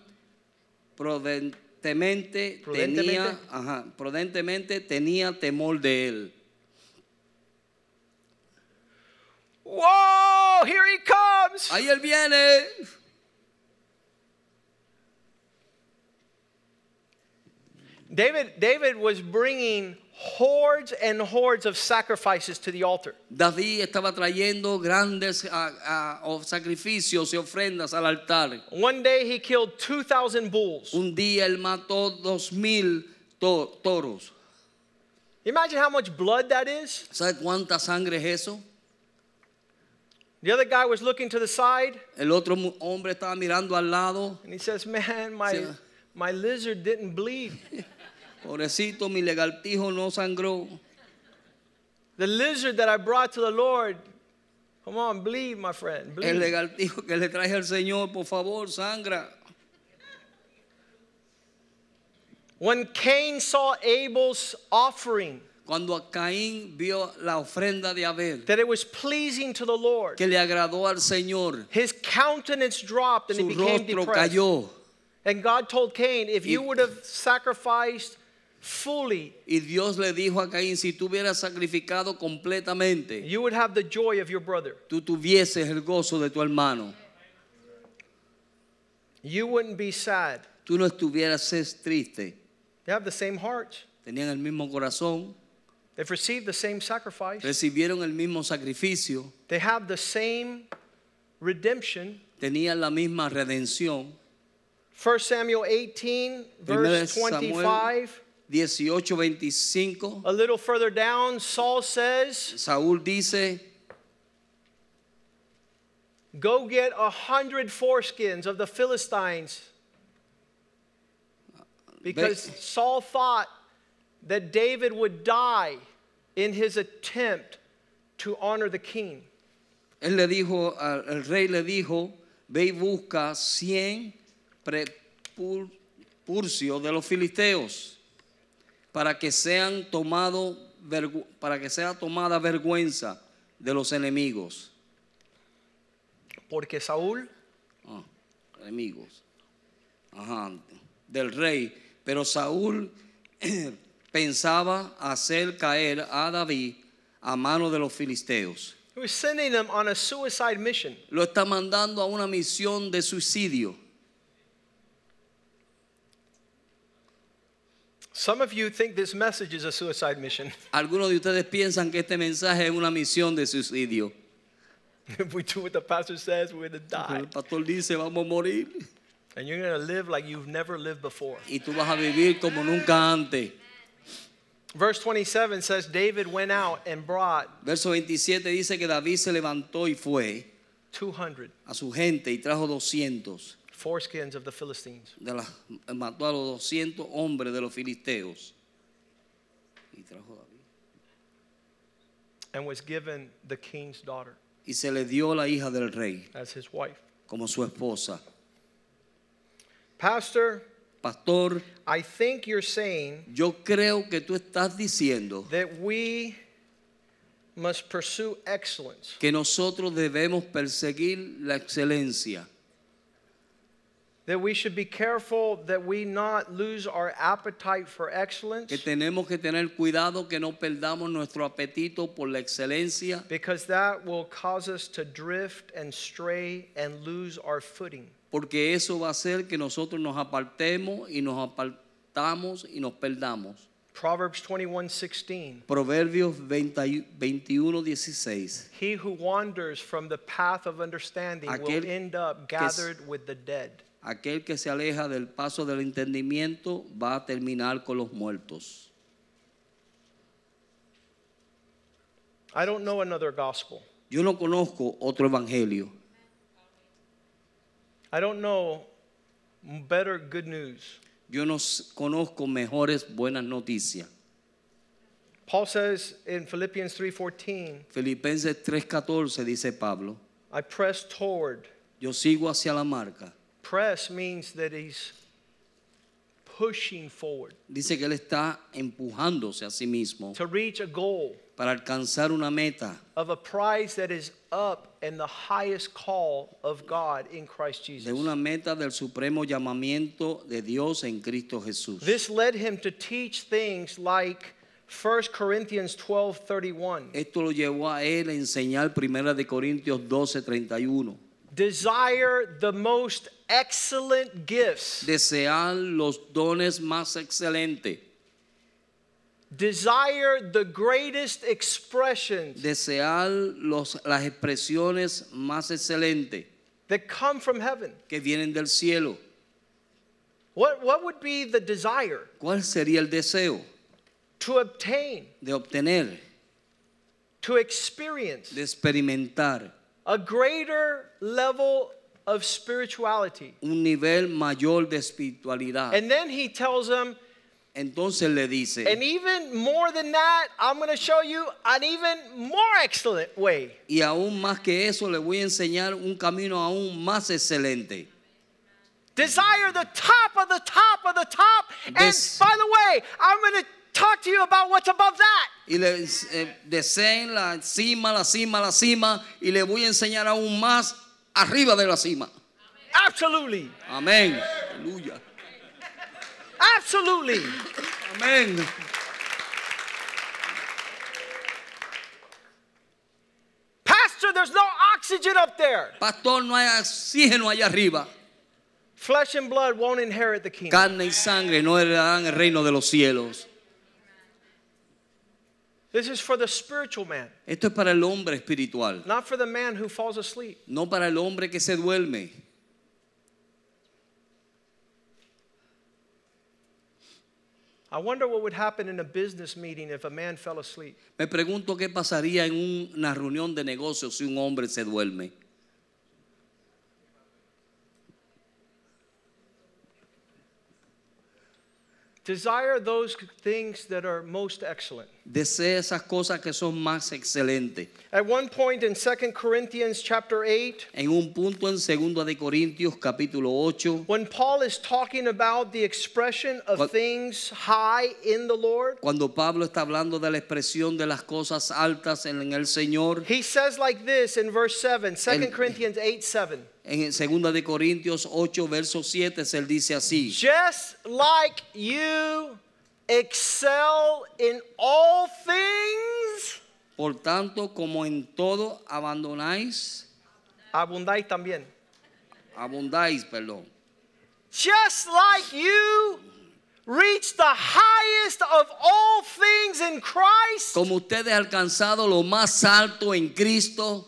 prudentemente, Prudentemente. tenía, ajá, prudentemente tenía temor de él. Whoa, here he comes. Ahí él viene. David, David was bringing hordes and hordes of sacrifices to the altar. David estaba trayendo grandes ah, of- sacrificios y ofrendas al altar. One day he killed 2,000 bulls. Un día él mató dos mil to- toros. Imagine how much blood that is. ¿Sabe cuánta sangre es eso? The other guy was looking to the side El otro hombre estaba mirando al lado. and he says, Man, my, Sí. my lizard didn't bleed. (laughs) Pobrecito, mi legaltijo no sangró. The lizard that I brought to the Lord, come on, bleed, my friend. El Bleed. legaltijo que le traje al Señor, por favor, sangra. When Cain saw Abel's offering, Cuando Caín vio la ofrenda de Abel, that it was pleasing to the Lord, que le agradó al Señor, his countenance dropped and he su became rostro depressed. cayó. And God told Cain, if you would have sacrificed fully, Y Dios le dijo a Caín, si tú hubieras sacrificado completamente, you would have the joy of your brother. tú tuvieses el gozo de tu hermano. You wouldn't be sad. Tú no estuvieras es triste. They have the same heart. Tenían el mismo corazón, They've received the same sacrifice. recibieron el mismo sacrificio, They have the same redemption. tenían la misma redención. 1 Samuel 18, Primera de verse Samuel. 25. 18:25, A little further down, Saul says, Saúl dice, Go get a hundred foreskins of the Philistines. Because Saul thought that David would die in his attempt to honor the king. él le dijo, el rey le dijo, ve y busca 100 prepurcios de los filisteos para que sean tomado para que sea tomada vergüenza de los enemigos. Porque Saúl Ah, enemigos. Ajá, del rey. Pero Saúl (clears throat) pensaba hacer caer a David a mano de los filisteos. he was sending them on a suicide mission. Lo está mandando a una misión de suicidio. Some of you think this message is a suicide mission. (laughs) Algunos de ustedes piensan que este mensaje es una misión de suicidio. If we do what the pastor says, we're going to die. el pastor dice, vamos a morir. And you're going to live like you've never lived before. Y tú vas a vivir como nunca antes. Verse 27 says David went out and brought Verso 27 dice que David se levantó y fue 200 a su gente y trajo 200. Foreskins of the Philistines. De las, mató a los 200 hombres de los filisteos. Y trajo David. and was given the king's daughter Y se le dio la hija del rey as his wife. como su esposa. Pastor, Pastor, I think you're saying yo creo que tú estás diciendo that we must pursue excellence. que nosotros debemos perseguir la excelencia, That we should be careful that we not lose our appetite for excellence que tenemos que tener cuidado que no perdamos nuestro apetito por la excelencia, because that will cause us to drift and stray and lose our footing. porque eso va a hacer que nosotros nos apartemos y nos apartamos y nos perdamos. Proverbs 21:16 Proverbios 20 21, 16. He who wanders from the path of understanding Aquel will end up gathered with the dead. Aquel que se aleja del paso del entendimiento va a terminar con los muertos. I don't know another gospel. Yo no conozco otro evangelio. I don't know better good news. Yo no conozco mejores buenas noticias. Paul says in Philippians 3:14, Filipenses 3:14 dice Pablo, I press toward. yo sigo hacia la marca. Press means that he's pushing forward Dice que él está empujándose a sí mismo to reach a goal para alcanzar una meta of a prize that is up in the highest call of God in Christ Jesus. de una meta del supremo llamamiento de Dios en Cristo Jesús. This led him to teach things like 1 Corinthians 12:31. Esto lo llevó a él a enseñar 1 de Corintios 12:31. Desire the most excellent gifts. Desear los dones más excelentes. Desire the greatest expressions Desear los, las expresiones más excelentes that come from heaven. que vienen del cielo. What, what would be the desire ¿Cuál sería el deseo to obtain, de obtener, to experience de experimentar a greater level of spirituality? un nivel mayor de espiritualidad? And then he tells them, Entonces le dice, and even more than that, I'm going to show you an even more excellent way. y aún más que eso le voy a enseñar un camino aún más excelente. Desire the top of the top of the top. And Des- by the way, I'm going to talk to you about what's above that. Y le eh, deseen la cima, la cima, la cima, y le voy a enseñar aún más arriba de la cima. Absolutely. Amén. Aleluya. Absolutely. Amén. Pastor, there's no oxygen up there. Pastor, no hay oxígeno allá arriba. Flesh and blood won't inherit the kingdom. Carne y sangre no heredarán el reino de los cielos. This is for the spiritual man, Esto es para el hombre espiritual, not for the man who falls asleep. no para el hombre que se duerme. I wonder what would happen in a business meeting if a man fell asleep. Me pregunto qué pasaría en una reunión de negocios si un hombre se duerme. Desire those things that are most excellent. Desea esas cosas que son más excelentes. At one point in 2 Corinthians chapter 8, En un punto en 2 de Corintios capítulo 8, when Paul is talking about the expression of What- things high in the Lord, cuando Pablo está hablando de la expresión de las cosas altas en el Señor, he says like this in verse 7, 2 El- Corinthians 8 7. En 2 de Corintios 8, verso 7, él dice así. Just like you excel in all things, Por tanto, como en todo abandonáis, abundáis también. abundáis, perdón. Just like you reach the highest of all things in Christ, Como ustedes han alcanzado lo más alto en Cristo,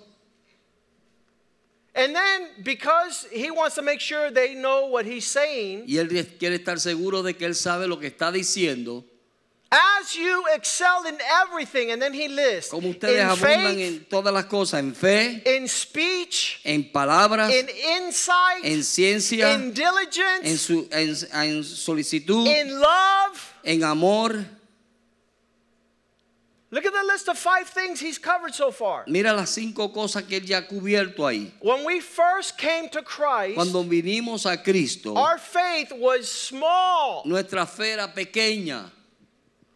And then, because he wants to make sure they know what he's saying, Y él quiere estar seguro de que él sabe lo que está diciendo. as you excel in everything, and then he lists Como ustedes in abundan faith, en todas las cosas, en fe, in speech, en palabras, in insight, en ciencia, in diligence, en, su, en, en solicitud, in love. en amor. Look at the list of five things he's covered so far. Mira las cinco cosas que él ya ha cubierto ahí. When we first came to Christ, Cuando vinimos a Cristo, our faith was small. nuestra fe era pequeña.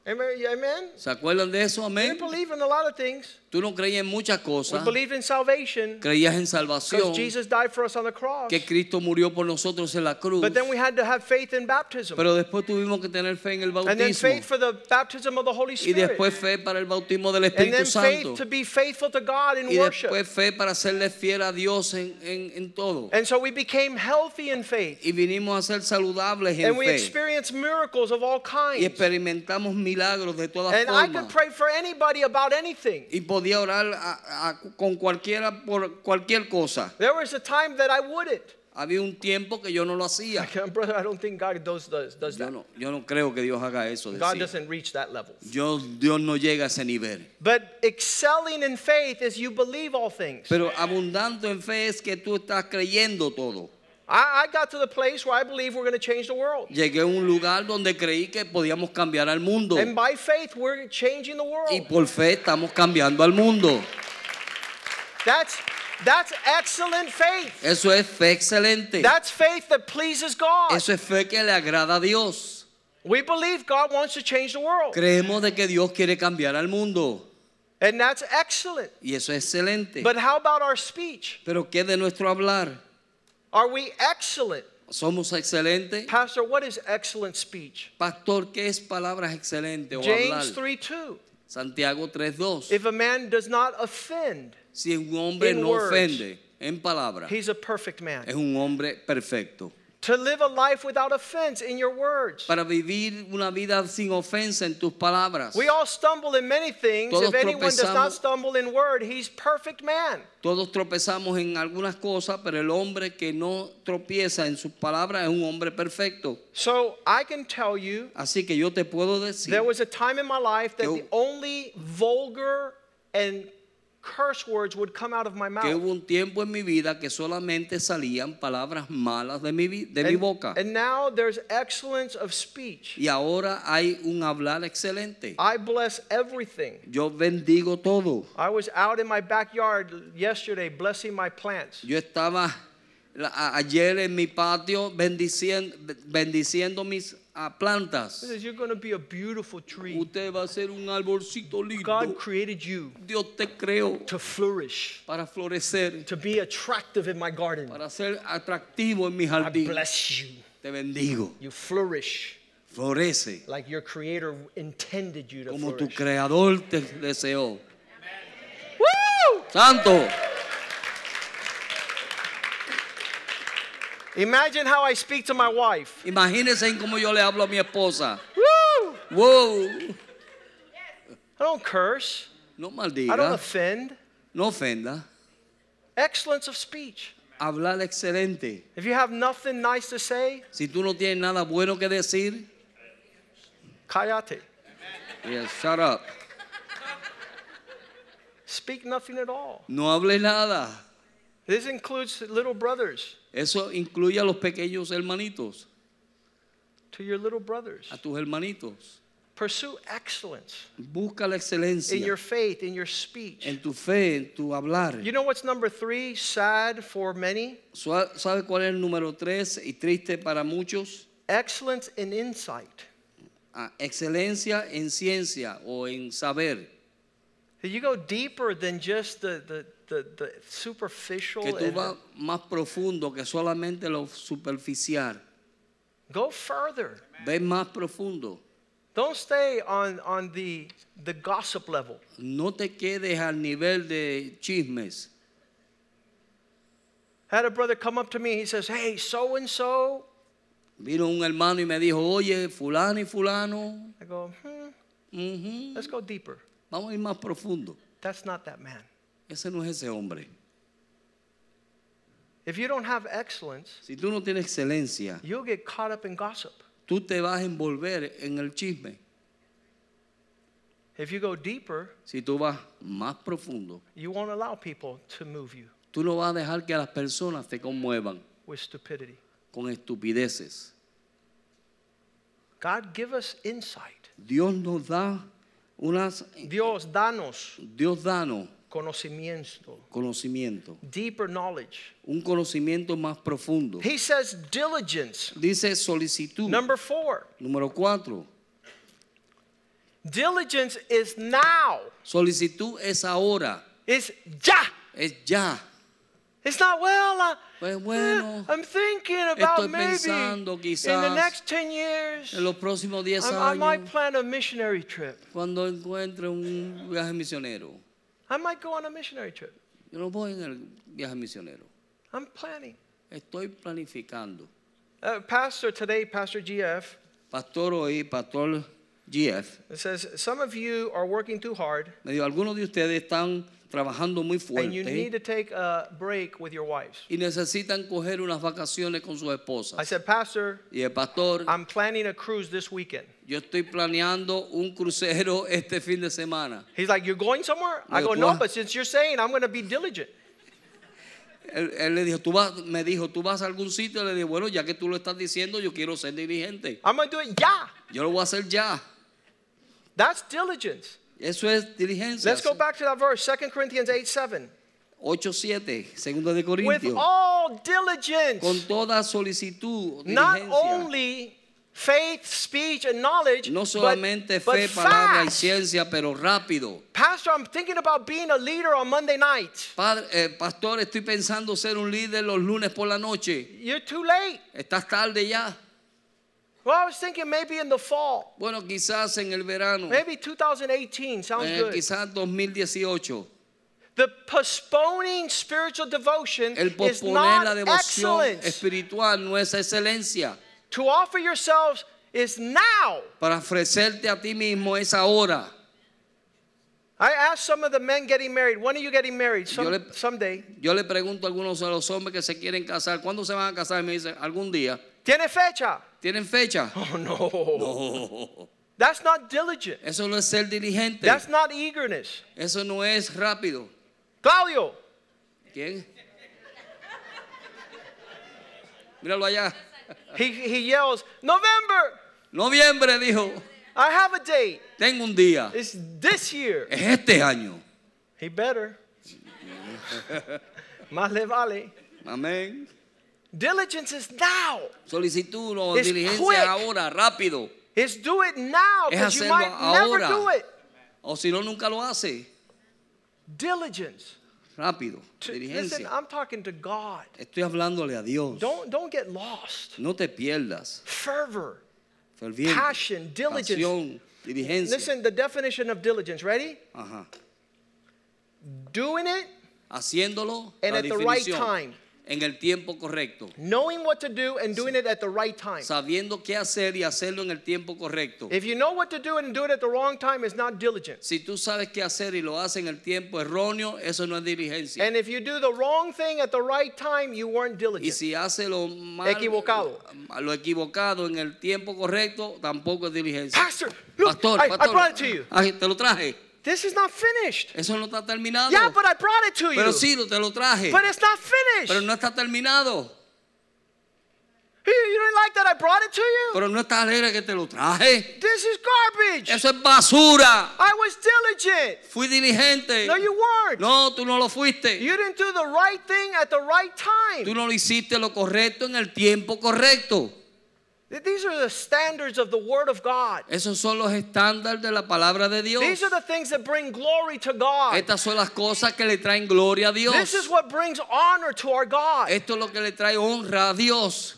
Amen. Amen? ¿Se acuerdan de eso? We Amén. didn't believe in a lot of things. Tú no creías en muchas We cosas. believed in salvation Creías en because salvación, Jesus died for us on the cross. que Cristo murió por nosotros en la cruz. But then we had to have faith in baptism. Pero después tuvimos que tener fe en el And then bautismo. faith for the baptism of the Holy Y Spirit. después fe para el bautismo del And Espíritu then faith Santo. to be faithful to God in Y worship. después fe para serle fiel a Dios en, en, en todo. And so we became healthy in faith. Y vinimos a ser saludables en And we fe. experienced miracles of all Y kinds. experimentamos milagros de todas And I formas. could pray for anybody about anything. Y podía orar a- a- con cualquiera por cualquier cosa. There was a time that I wouldn't. Había un tiempo que yo no lo hacía. (laughs) Brother, I don't think God does, does, does Yo no, yo no creo que Dios haga eso. God doesn't reach that level. Yo, Dios no llega a ese nivel. But excelling in faith is you believe all things. Pero abundando en fe es que tú estás creyendo todo. I, I got to the place where I believe we're going to change the world. Llegué a un lugar donde creí que podíamos cambiar al mundo. And by faith, we're changing the Y world. por fe estamos cambiando al mundo. That's, that's excellent faith. Eso es fe excelente. That's faith that pleases God. Eso es fe que le agrada a Dios. We believe God wants to change the world. Creemos de que Dios quiere cambiar al mundo. And that's excellent. Y eso es excelente. But how about our speech? Pero ¿qué de nuestro hablar? Are we excellent? ¿Somos excelentes? Pastor, what is excellent speech? Pastor, ¿qué es palabras excelentes o James hablar? 3 2. Santiago 3.2. If a man does not offend, Si un hombre in no words, ofende en palabras, he's a perfect man. es un hombre perfecto. To live a life without offense in your words. Para vivir una vida sin ofensa en tus palabras. We all stumble in many things. Todos If anyone does not stumble in word, he's perfect man. Todos tropezamos en algunas cosas, pero el hombre que no tropieza en sus palabras es un hombre perfecto. So I can tell you, Así que yo te puedo decir there was a time in my life that Que the only vulgar and curse words would come out of my que mouth. hubo un tiempo en mi vida que solamente salían palabras malas de mi, de mi boca. and now there's excellence of speech. Y ahora hay un hablar excelente. I bless everything. Yo bendigo todo. I was out in my backyard yesterday blessing my plants. Yo estaba ayer en mi patio bendiciendo, bendiciendo mis ah, plantas. Says, You're going to be a beautiful tree. Usted va a ser un arbolcito lindo. God created you Dios te creó to flourish, para florecer, to be attractive in my garden. para ser atractivo en mi I jardín. bless you. Te bendigo. You flourish Florece like your creator intended you to como tu flourish. creador te deseó. Woo! Santo, Imagine how I speak to my wife. imagínense en cómo yo le hablo a mi esposa. Woo! Wow, I don't curse. no I don't offend. no ofenda. Excellence of speech. Hablar excelente. If you have nothing nice to say, Si tú no tienes nada bueno que decir, cállate. yes, shut up. Speak nothing at all. No hable nada. This includes little brothers. Eso incluye a los pequeños hermanitos, To your little brothers. a tus hermanitos. Pursue excellence Busca la excelencia. in your faith, in your speech. en tu fe, en tu hablar. You know what's number three? Sad for many? ¿Sabe cuál es el número tres y triste para muchos? Excellence in insight. Ah, excelencia en ciencia o en saber. You go deeper than just the, the, the, the superficial. Que tú vas más profundo que solamente lo superficial. go further. Ves más profundo. Don't stay on, on the, the gossip level. No te quedes al nivel de chismes. Had a brother come up to me. He says, Hey, so and so. Vino un hermano y me dijo, oye, fulano y fulano, I go, Hmm, ujú, let's go deeper. vamos a ir más profundo. That's not that man. Ese no es ese hombre. If you don't have excellence, Si tú no tienes excelencia, you'll get caught up in gossip. tú te vas a envolver en el chisme. If you go deeper, Si tú vas más profundo, you won't allow people to move you tú no vas a dejar que las personas te conmuevan with stupidity. con estupideces. God, give us insight. Dios nos da unas Dios, danos Dios danos conocimiento, conocimiento, deeper knowledge. un conocimiento más profundo. He says diligence. Dice solicitud. Number four, Número cuatro. diligence is now. Solicitud es ahora, It's ya. es ya. It's not, well, uh, Pues bueno, eh, I'm thinking about estoy maybe pensando in the next 10 years, en los próximos 10 I, I might plan a missionary trip. cuando encuentre un viaje misionero. I might go on a missionary trip. Yo no voy en el viaje misionero. I'm planning. Estoy planificando. Uh, Pastor, today, Pastor GF, Pastor hoy, Pastor GF, it says, Some of you are working too hard me dijo, algunos de ustedes están trabajando muy and you need to take a break with your wives. y necesitan coger unas vacaciones con sus I esposas. said, Pastor, Y el pastor, I'm planning a cruise this weekend. yo estoy planeando un crucero (laughs) este fin de semana. He's like, You're going somewhere? I go, No, but since you're saying I'm going to be diligent. Él, él le dijo, tú vas, me dijo, ¿tú vas a algún sitio? Le dije, bueno, ya que tú lo estás diciendo, yo quiero ser dirigente. I'm going to do it. Yeah. Yo lo voy a hacer ya. That's diligence. Eso es diligencia. Let's go back to that verse, 2 Corinthians 8 7. 8.7, segunda de With all diligence, Con toda solicitud, not diligencia. only faith, speech, and knowledge, No but- solamente but fe, palabra y ciencia, pero rápido. Pastor, I'm thinking about being a leader on Monday night. Padre, eh, pastor, estoy pensando ser un líder los lunes por la noche. You're too late. Estás tarde ya. Well, I was thinking maybe in the fall, Bueno, quizás en el verano. maybe 2018 sounds eh, good. quizás 2018. The postponing spiritual devotion El is posponer not la devoción excellence. espiritual no es excelencia. To offer yourselves is now. Para ofrecerte a ti mismo es ahora. I asked some of the men getting married, when are you getting married? Some, Yo le- someday. Yo le pregunto a algunos de los hombres que se quieren casar, ¿cuándo se van a casar? Me dicen, algún día. ¿Tiene fecha? ¿Tienen fecha? (laughs) Oh, no. No. That's not diligent. Eso no es ser diligente. That's not eagerness. Eso no es rápido. Claudio, ¿Quién? Míralo allá. he, he yells, November, Noviembre dijo, I have a date. tengo un día. It's this year. Es este año. He better. (laughs) Más le vale. Amén. Diligence is now. Solicitud o It's diligencia quick. ahora, rápido. It's do it now Es because you hacerlo might never ahora. do it. O si no, nunca lo hace. Diligence. Rápido. To- listen, Diligencia. I'm talking to God. Estoy hablándole a Dios. Don't, don't get lost. No te pierdas. Fervor, Ferviente. passion, diligence. Pasión, diligencia. Listen, the definition of diligence. Ready? Ajá. Doing it, Haciéndolo And la at the right definición, time. En el tiempo correcto. knowing what to do, and doing it at the right time. Sabiendo qué hacer y hacerlo en el tiempo correcto. If you know what to do and do it at the wrong time, it's not diligence. Si tú sabes qué hacer y lo haces en el tiempo erróneo, eso no es diligencia. And if you do the wrong thing at the right time, you weren't Y diligent. si hace lo mal, Equivocado. lo equivocado en el tiempo correcto, tampoco es diligencia. Pastor, look, Pastor, I, brought it to you. ay, te lo traje. This is not finished. Eso no está terminado. Yeah, but I brought it to you. Pero sí, te lo traje. But it's not finished. Pero no está terminado. You didn't like that I brought it to you? Pero no está alegre que te lo traje. This is garbage. Eso es basura. I was diligent. Fui diligente. No, you weren't. No, tú no lo fuiste. You didn't do the right thing at the right Tú time. no lo hiciste lo correcto en el tiempo correcto. These are the standards of the Word of God. Esos son los estándares de la palabra de Dios. These are the things that bring glory to God. Estas son las cosas que le traen gloria a Dios. This is what brings honor to our God. Esto es lo que le trae honra a Dios.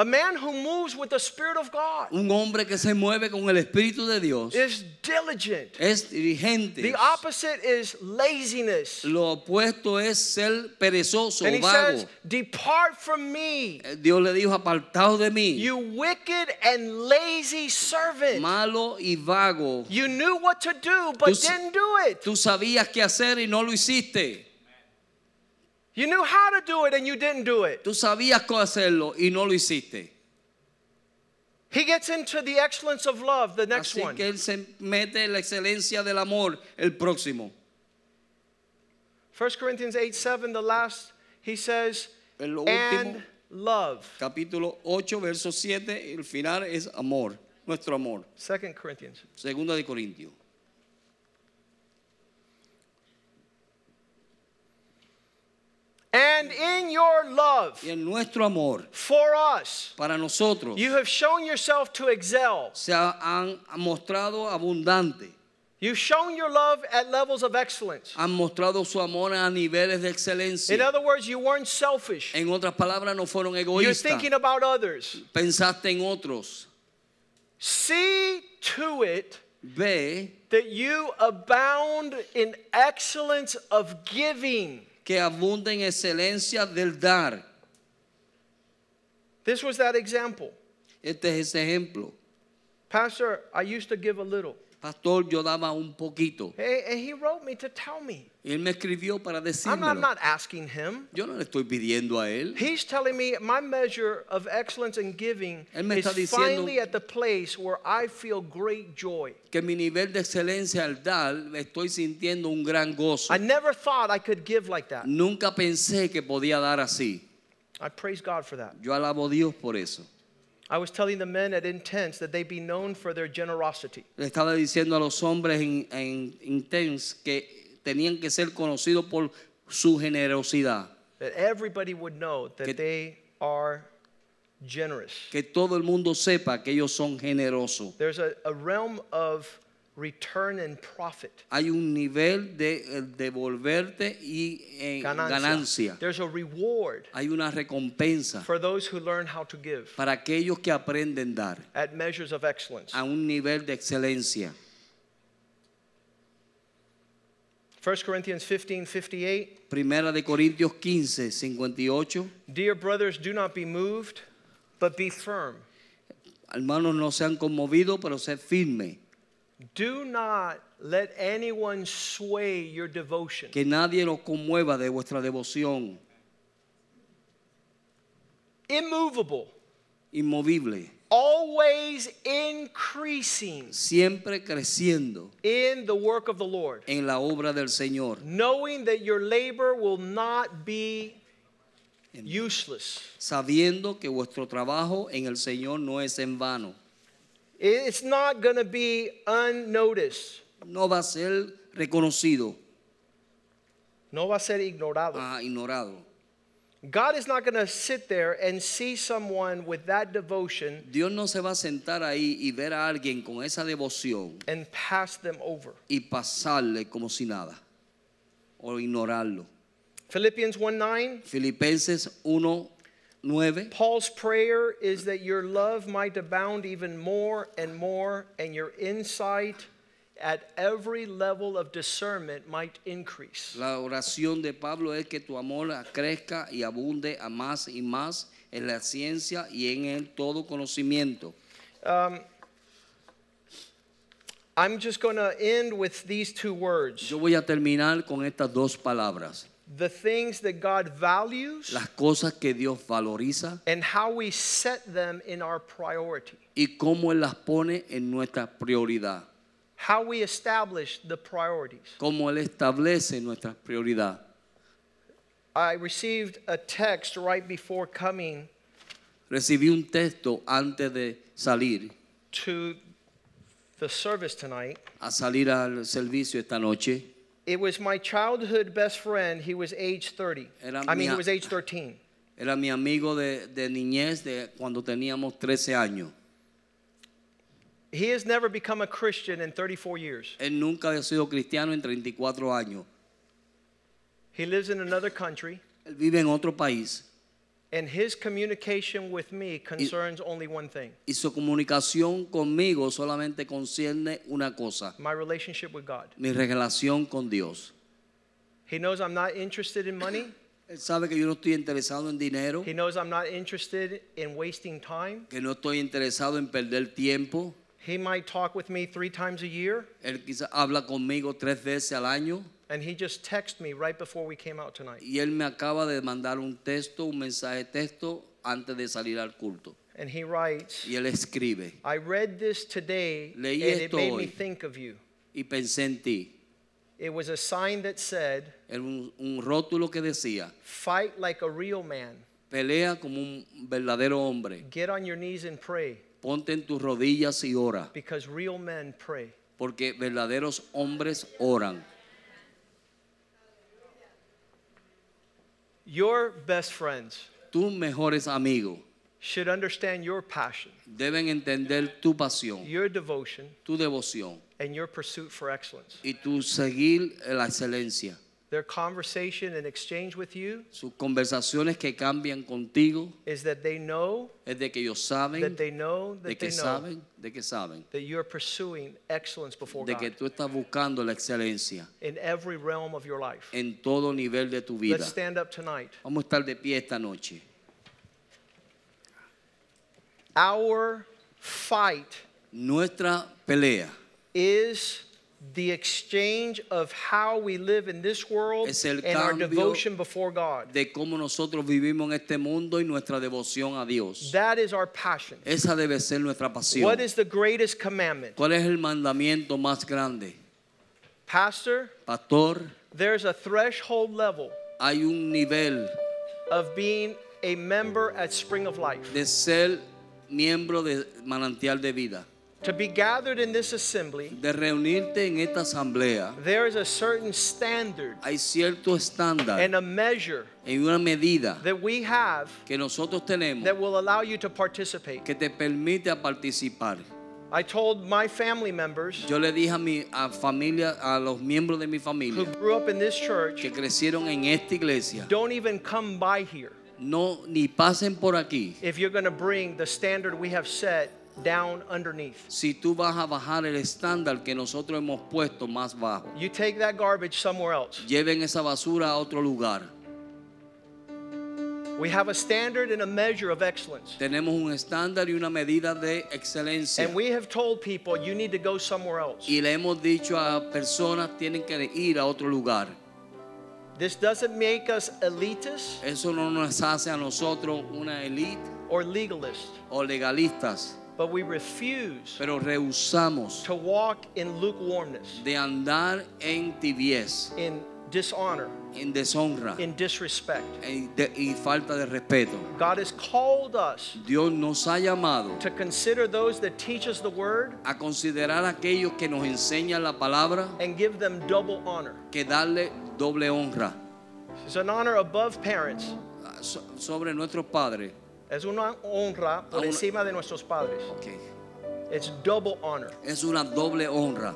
A man who moves with the Spirit of God Un hombre que se mueve con el Espíritu de Dios is diligent. es dirigente. The opposite is laziness. Lo opuesto es ser perezoso And he vago. says, Depart from me, eh, Dios le dijo, apartado de mí, you wicked and lazy servant. malo y vago. You knew what to do, but Tú didn't do it. Tú sabías qué hacer y no lo hiciste. You knew how to do it and you didn't do it. Tú sabías cómo hacerlo y no lo hiciste. He gets into the excellence of love, the next Así one. que él se mete en la excelencia del amor, el próximo. 1 Corinthians 8 7, the last, he says, lo and love. capítulo 8, verso 7, el final es amor, nuestro amor. 2 Corinthians. Segunda de Corintios. And in your love Y en nuestro amor for us, para nosotros you have shown yourself to excel. se han mostrado abundante. You've shown your love at levels of excellence. Han mostrado su amor a niveles de In other words, you weren't selfish. En otras palabras, no fueron You're thinking about others. Pensaste en otros. See to it Ve that you abound in excellence of giving. Que abunda en excelencia del dar. This was that example. Este es ese ejemplo. Pastor, I used to give a little. Pastor, yo daba un poquito. And he wrote me to tell me. Y él me escribió para I'm not, decirme. not asking him. Yo no le estoy pidiendo a él. He's telling me my measure of excellence in giving Él me is está diciendo- finally at the place where I feel great joy. Que mi nivel de excelencia al dar, estoy sintiendo un gran gozo. I never thought I could give like that. Nunca pensé que podía dar así. I praise God for that. Yo alabo a Dios por eso. I was telling the men at Intense that they be known for their generosity. Le estaba diciendo a los hombres en, en Intense que tenían que ser conocidos por su generosidad. That everybody would know that Que- they are generous. Que todo el mundo sepa que ellos son generosos. There's a, a realm of return and profit. Hay un nivel de eh, devolverte y eh, Ganancia. ganancia. There's a reward Hay una recompensa for those who learn how to give para aquellos que aprenden dar at measures of excellence. a un nivel de excelencia. 1 Corinthians 15 58. Primera de Corintios 15, 58. Dear brothers, do not be moved, but be firm. Hermanos, no sean conmovidos, pero sed firmes. Do not let anyone sway your devotion. Que nadie los conmueva de vuestra devoción. Immovable, Inmovible. always increasing Siempre creciendo in the work of the Lord, en la obra del Señor. knowing that your labor will not be useless. Sabiendo que vuestro trabajo en el Señor no es en vano. It's not going to be unnoticed. No va a ser reconocido, No va a ser ignorado. ah, ignorado. God is not going to sit there and see someone with that devotion Dios no se va a sentar ahí y ver a alguien con esa devoción and pass them over. y pasarle como si nada o ignorarlo. Philippians 1 9. Filipenses 1, 9. Paul's prayer is that your love might abound even more and more, and your insight at every level of discernment might increase. La oración de Pablo es que tu amor crezca y abunde a más y más en la ciencia y en el todo conocimiento. Um, I'm just going to end with these two words Yo voy a terminar con estas dos palabras. The things that God values Las cosas que Dios valoriza and how we set them in our priority, y cómo Él las pone en nuestra prioridad. how we establish the priorities. Cómo Él establece nuestra prioridad. I received a text right before coming Recibí un texto antes de salir, to the service tonight. a salir al servicio esta noche. It was my childhood best friend. He was age 30. Era I mean, he was age 13. Era mi amigo de, de niñez de cuando teníamos 13 años. He has never become a Christian in 34 years. Él nunca había sido cristiano en 34 años. He lives in another country, Él vive en otro país and his communication with me concerns only one thing y su comunicación conmigo solamente concierne una cosa, my relationship with God. mi relación con Dios. He knows I'm not interested in money. Él sabe que yo no estoy interesado en dinero, He knows I'm not interested in wasting time. que no estoy interesado en perder tiempo. He might talk with me three times a year, Él quizá habla conmigo tres veces al año and he just texted me right before we came out tonight. y él me acaba de mandar un texto, un mensaje texto antes de salir al culto. And he writes, Y él escribe, I read this today Leí and it made me think of you. y pensé en ti. It was a sign that said, Era un, un rótulo que decía, Fight like a real man. pelea como un verdadero hombre, Get on your knees and pray ponte en tus rodillas y ora, because real men pray. porque verdaderos hombres oran. Your best friends Tus mejores amigos should understand your passion, deben entender tu pasión, your devotion, tu devoción and your pursuit for excellence. y tu seguir la excelencia. Their conversation and exchange with you Sus conversaciones que cambian contigo is that they know es de que ellos saben, that they know de that que they know de que saben, that you're pursuing excellence before de que tú estás buscando la excelencia in every realm of your life. en todo nivel de tu vida. Let's stand up tonight. Vamos a estar de pie esta noche. Our fight Nuestra pelea is the exchange of how we live in this world and our devotion before God. de cómo nosotros vivimos en este mundo y nuestra devoción a Dios. That is our passion. Esa debe ser nuestra pasión. What is the greatest commandment? ¿Cuál es el mandamiento más grande? Pastor, Pastor, there's a threshold level hay un nivel of being a member at Spring of Life. de ser miembro de manantial de vida, To be gathered in this assembly, de reunirte en esta asamblea. there is a certain standard Hay cierto estándar and a measure en una medida that we have que nosotros tenemos that will allow you to participate. que te permite a participar. I told my family members Yo le dije a mi a familia, a los miembros de mi familia who grew up in this church, que crecieron en esta iglesia, don't even come by here no ni pasen por aquí if you're going to bring the standard we have set down underneath. si tú vas a bajar el estándar que nosotros hemos puesto más bajo. You take that garbage somewhere else. Lleven esa basura a otro lugar. We have a standard and a measure of excellence. Tenemos un estándar y una medida de excelencia. And we have told people you need to go somewhere else. Y le hemos dicho a personas tienen que ir a otro lugar. This doesn't make us elitists Eso no nos hace a nosotros una elite or legalists, o legalistas, but we refuse pero rehusamos to walk in lukewarmness, de andar en tibiez, in dishonor, en deshonra in disrespect. en de- y falta de respeto. God has called us Dios nos ha llamado to consider those that teach us the word a considerar aquellos que nos enseñan la palabra and give them double honor. que darle doble honra It's an honor above parents. Ah, so- sobre nuestros padres. Es una honra por una- encima de nuestros padres. Ok. It's double honor. Es una doble honra.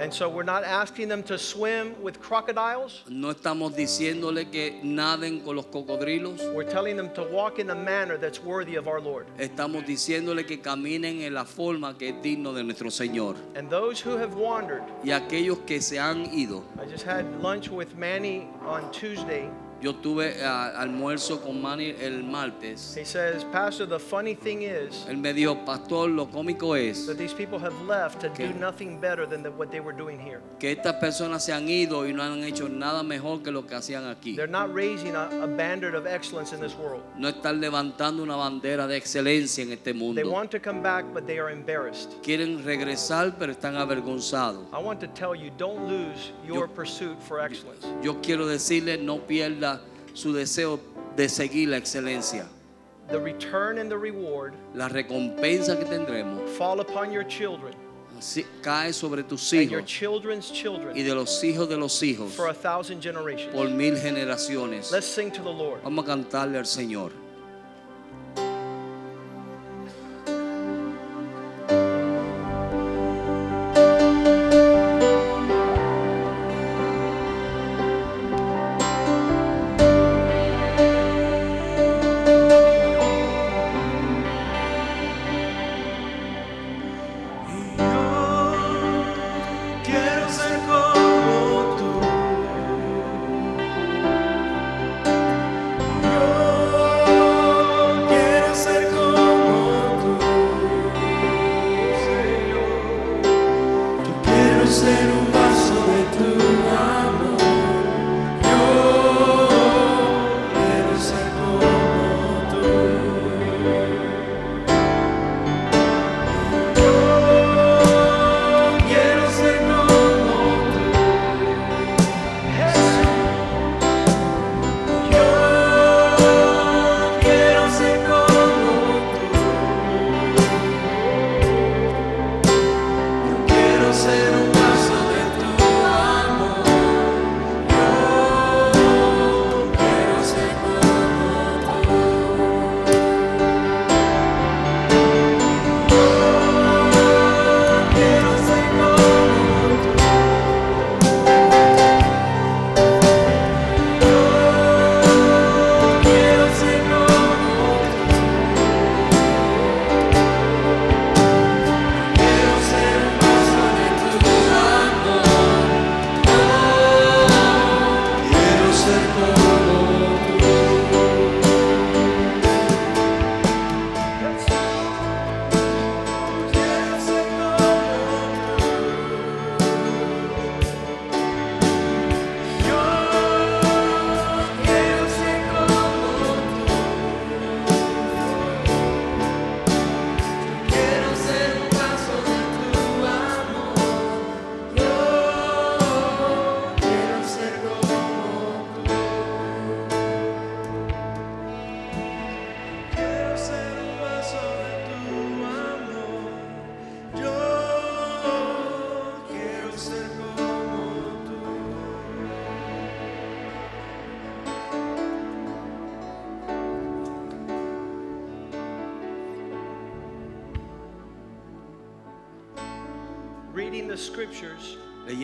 And so we're not asking them to swim with crocodiles. No estamos diciéndole que naden con los cocodrilos. We're telling them to walk in a manner that's worthy of our Lord. Estamos diciéndole que caminen en la forma que es digno de nuestro Señor. And those who have wandered, Y aquellos que se han ido. I just had lunch with Manny on Tuesday. Yo tuve ah, almuerzo con Manny el martes. He says, Pastor, the funny thing is Él me dijo, pastor, lo cómico es that these people have left to do nothing better than the, what they were doing here. que estas personas se han ido y no han hecho nada mejor que lo que hacían aquí. They're not raising a, a of excellence in this world. No están levantando una bandera de excelencia en este They mundo. want to come back, but they are embarrassed. Quieren regresar, pero están avergonzados. I want to tell you, don't lose your pursuit for excellence. Yo quiero decirle, no pierda su deseo de seguir la excelencia. The return and the reward La recompensa que tendremos fall upon your children cae sobre tus and your hijos children's y children de los hijos de los hijos for a thousand generations. por mil generaciones. Let's sing to the Lord. Vamos a cantarle al Señor.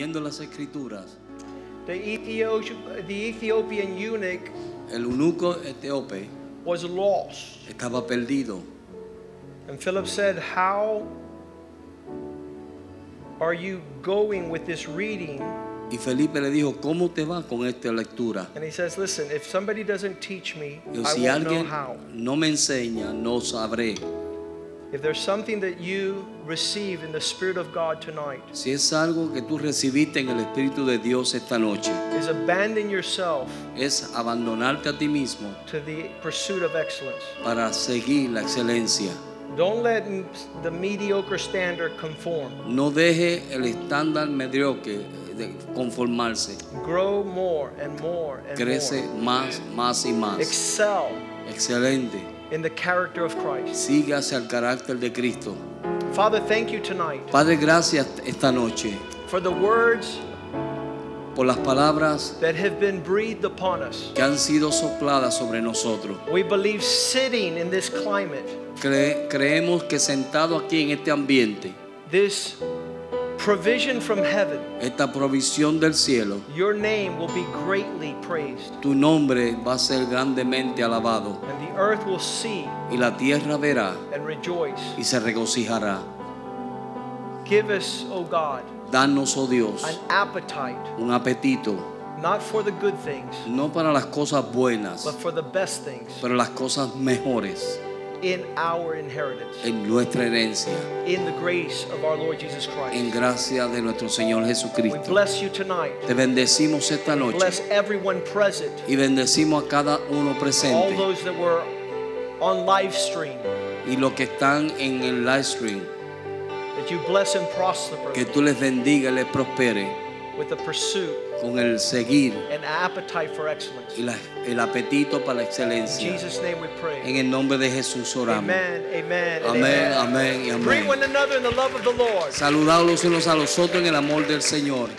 Leyendo las escrituras, the, Ethio- the Ethiopian eunuch el eunuco etíope was lost. estaba perdido. And Philip said, How are you going with this reading? Y Felipe le dijo, ¿cómo te va con esta lectura? And he says, Listen, if somebody doesn't teach me, Y I si won't know alguien how. no me enseña, no sabré. If there's something that you receive in the Spirit of God tonight, Si es algo que tú recibiste en el Espíritu de Dios esta noche, is abandon yourself es abandonarte a ti mismo to the pursuit of excellence. para seguir la excelencia. Don't let the mediocre standard conform. No deje el estándar mediocre de conformarse. Grow more and more and Crece more. más, más y más. Excel Excelente. In the character of Christ. Hacia el carácter de Cristo. Father, thank you tonight Padre, gracias esta noche for the words por las palabras that have been breathed upon us. que han sido sopladas sobre nosotros. We believe sitting in this climate, Cre- creemos que sentado aquí en este ambiente, this provision from heaven, esta provisión del cielo, your name will be greatly praised. tu nombre va a ser grandemente alabado And the earth will see y la tierra verá and rejoice. y se regocijará. Give us, O God, Danos, oh Dios, an appetite, un apetito, not for the good things, no para las cosas buenas, but for the best things pero las cosas mejores in our inheritance, en nuestra herencia, in the grace of our Lord Jesus en Christ. gracia de nuestro Señor We Jesucristo. bless you tonight. Te bendecimos esta noche Bless everyone present, y bendecimos a cada uno all presente those that were on live stream, y los que están en el live stream. that you bless and prosper Que tú les bendiga y les prospere with the pursuit con el seguir and appetite for excellence. y la- el apetito para la In excelencia. Jesus' name we En el nombre de Jesús oramos. Amén, amén y amén. Saludados los unos a los otros en el amor del Señor.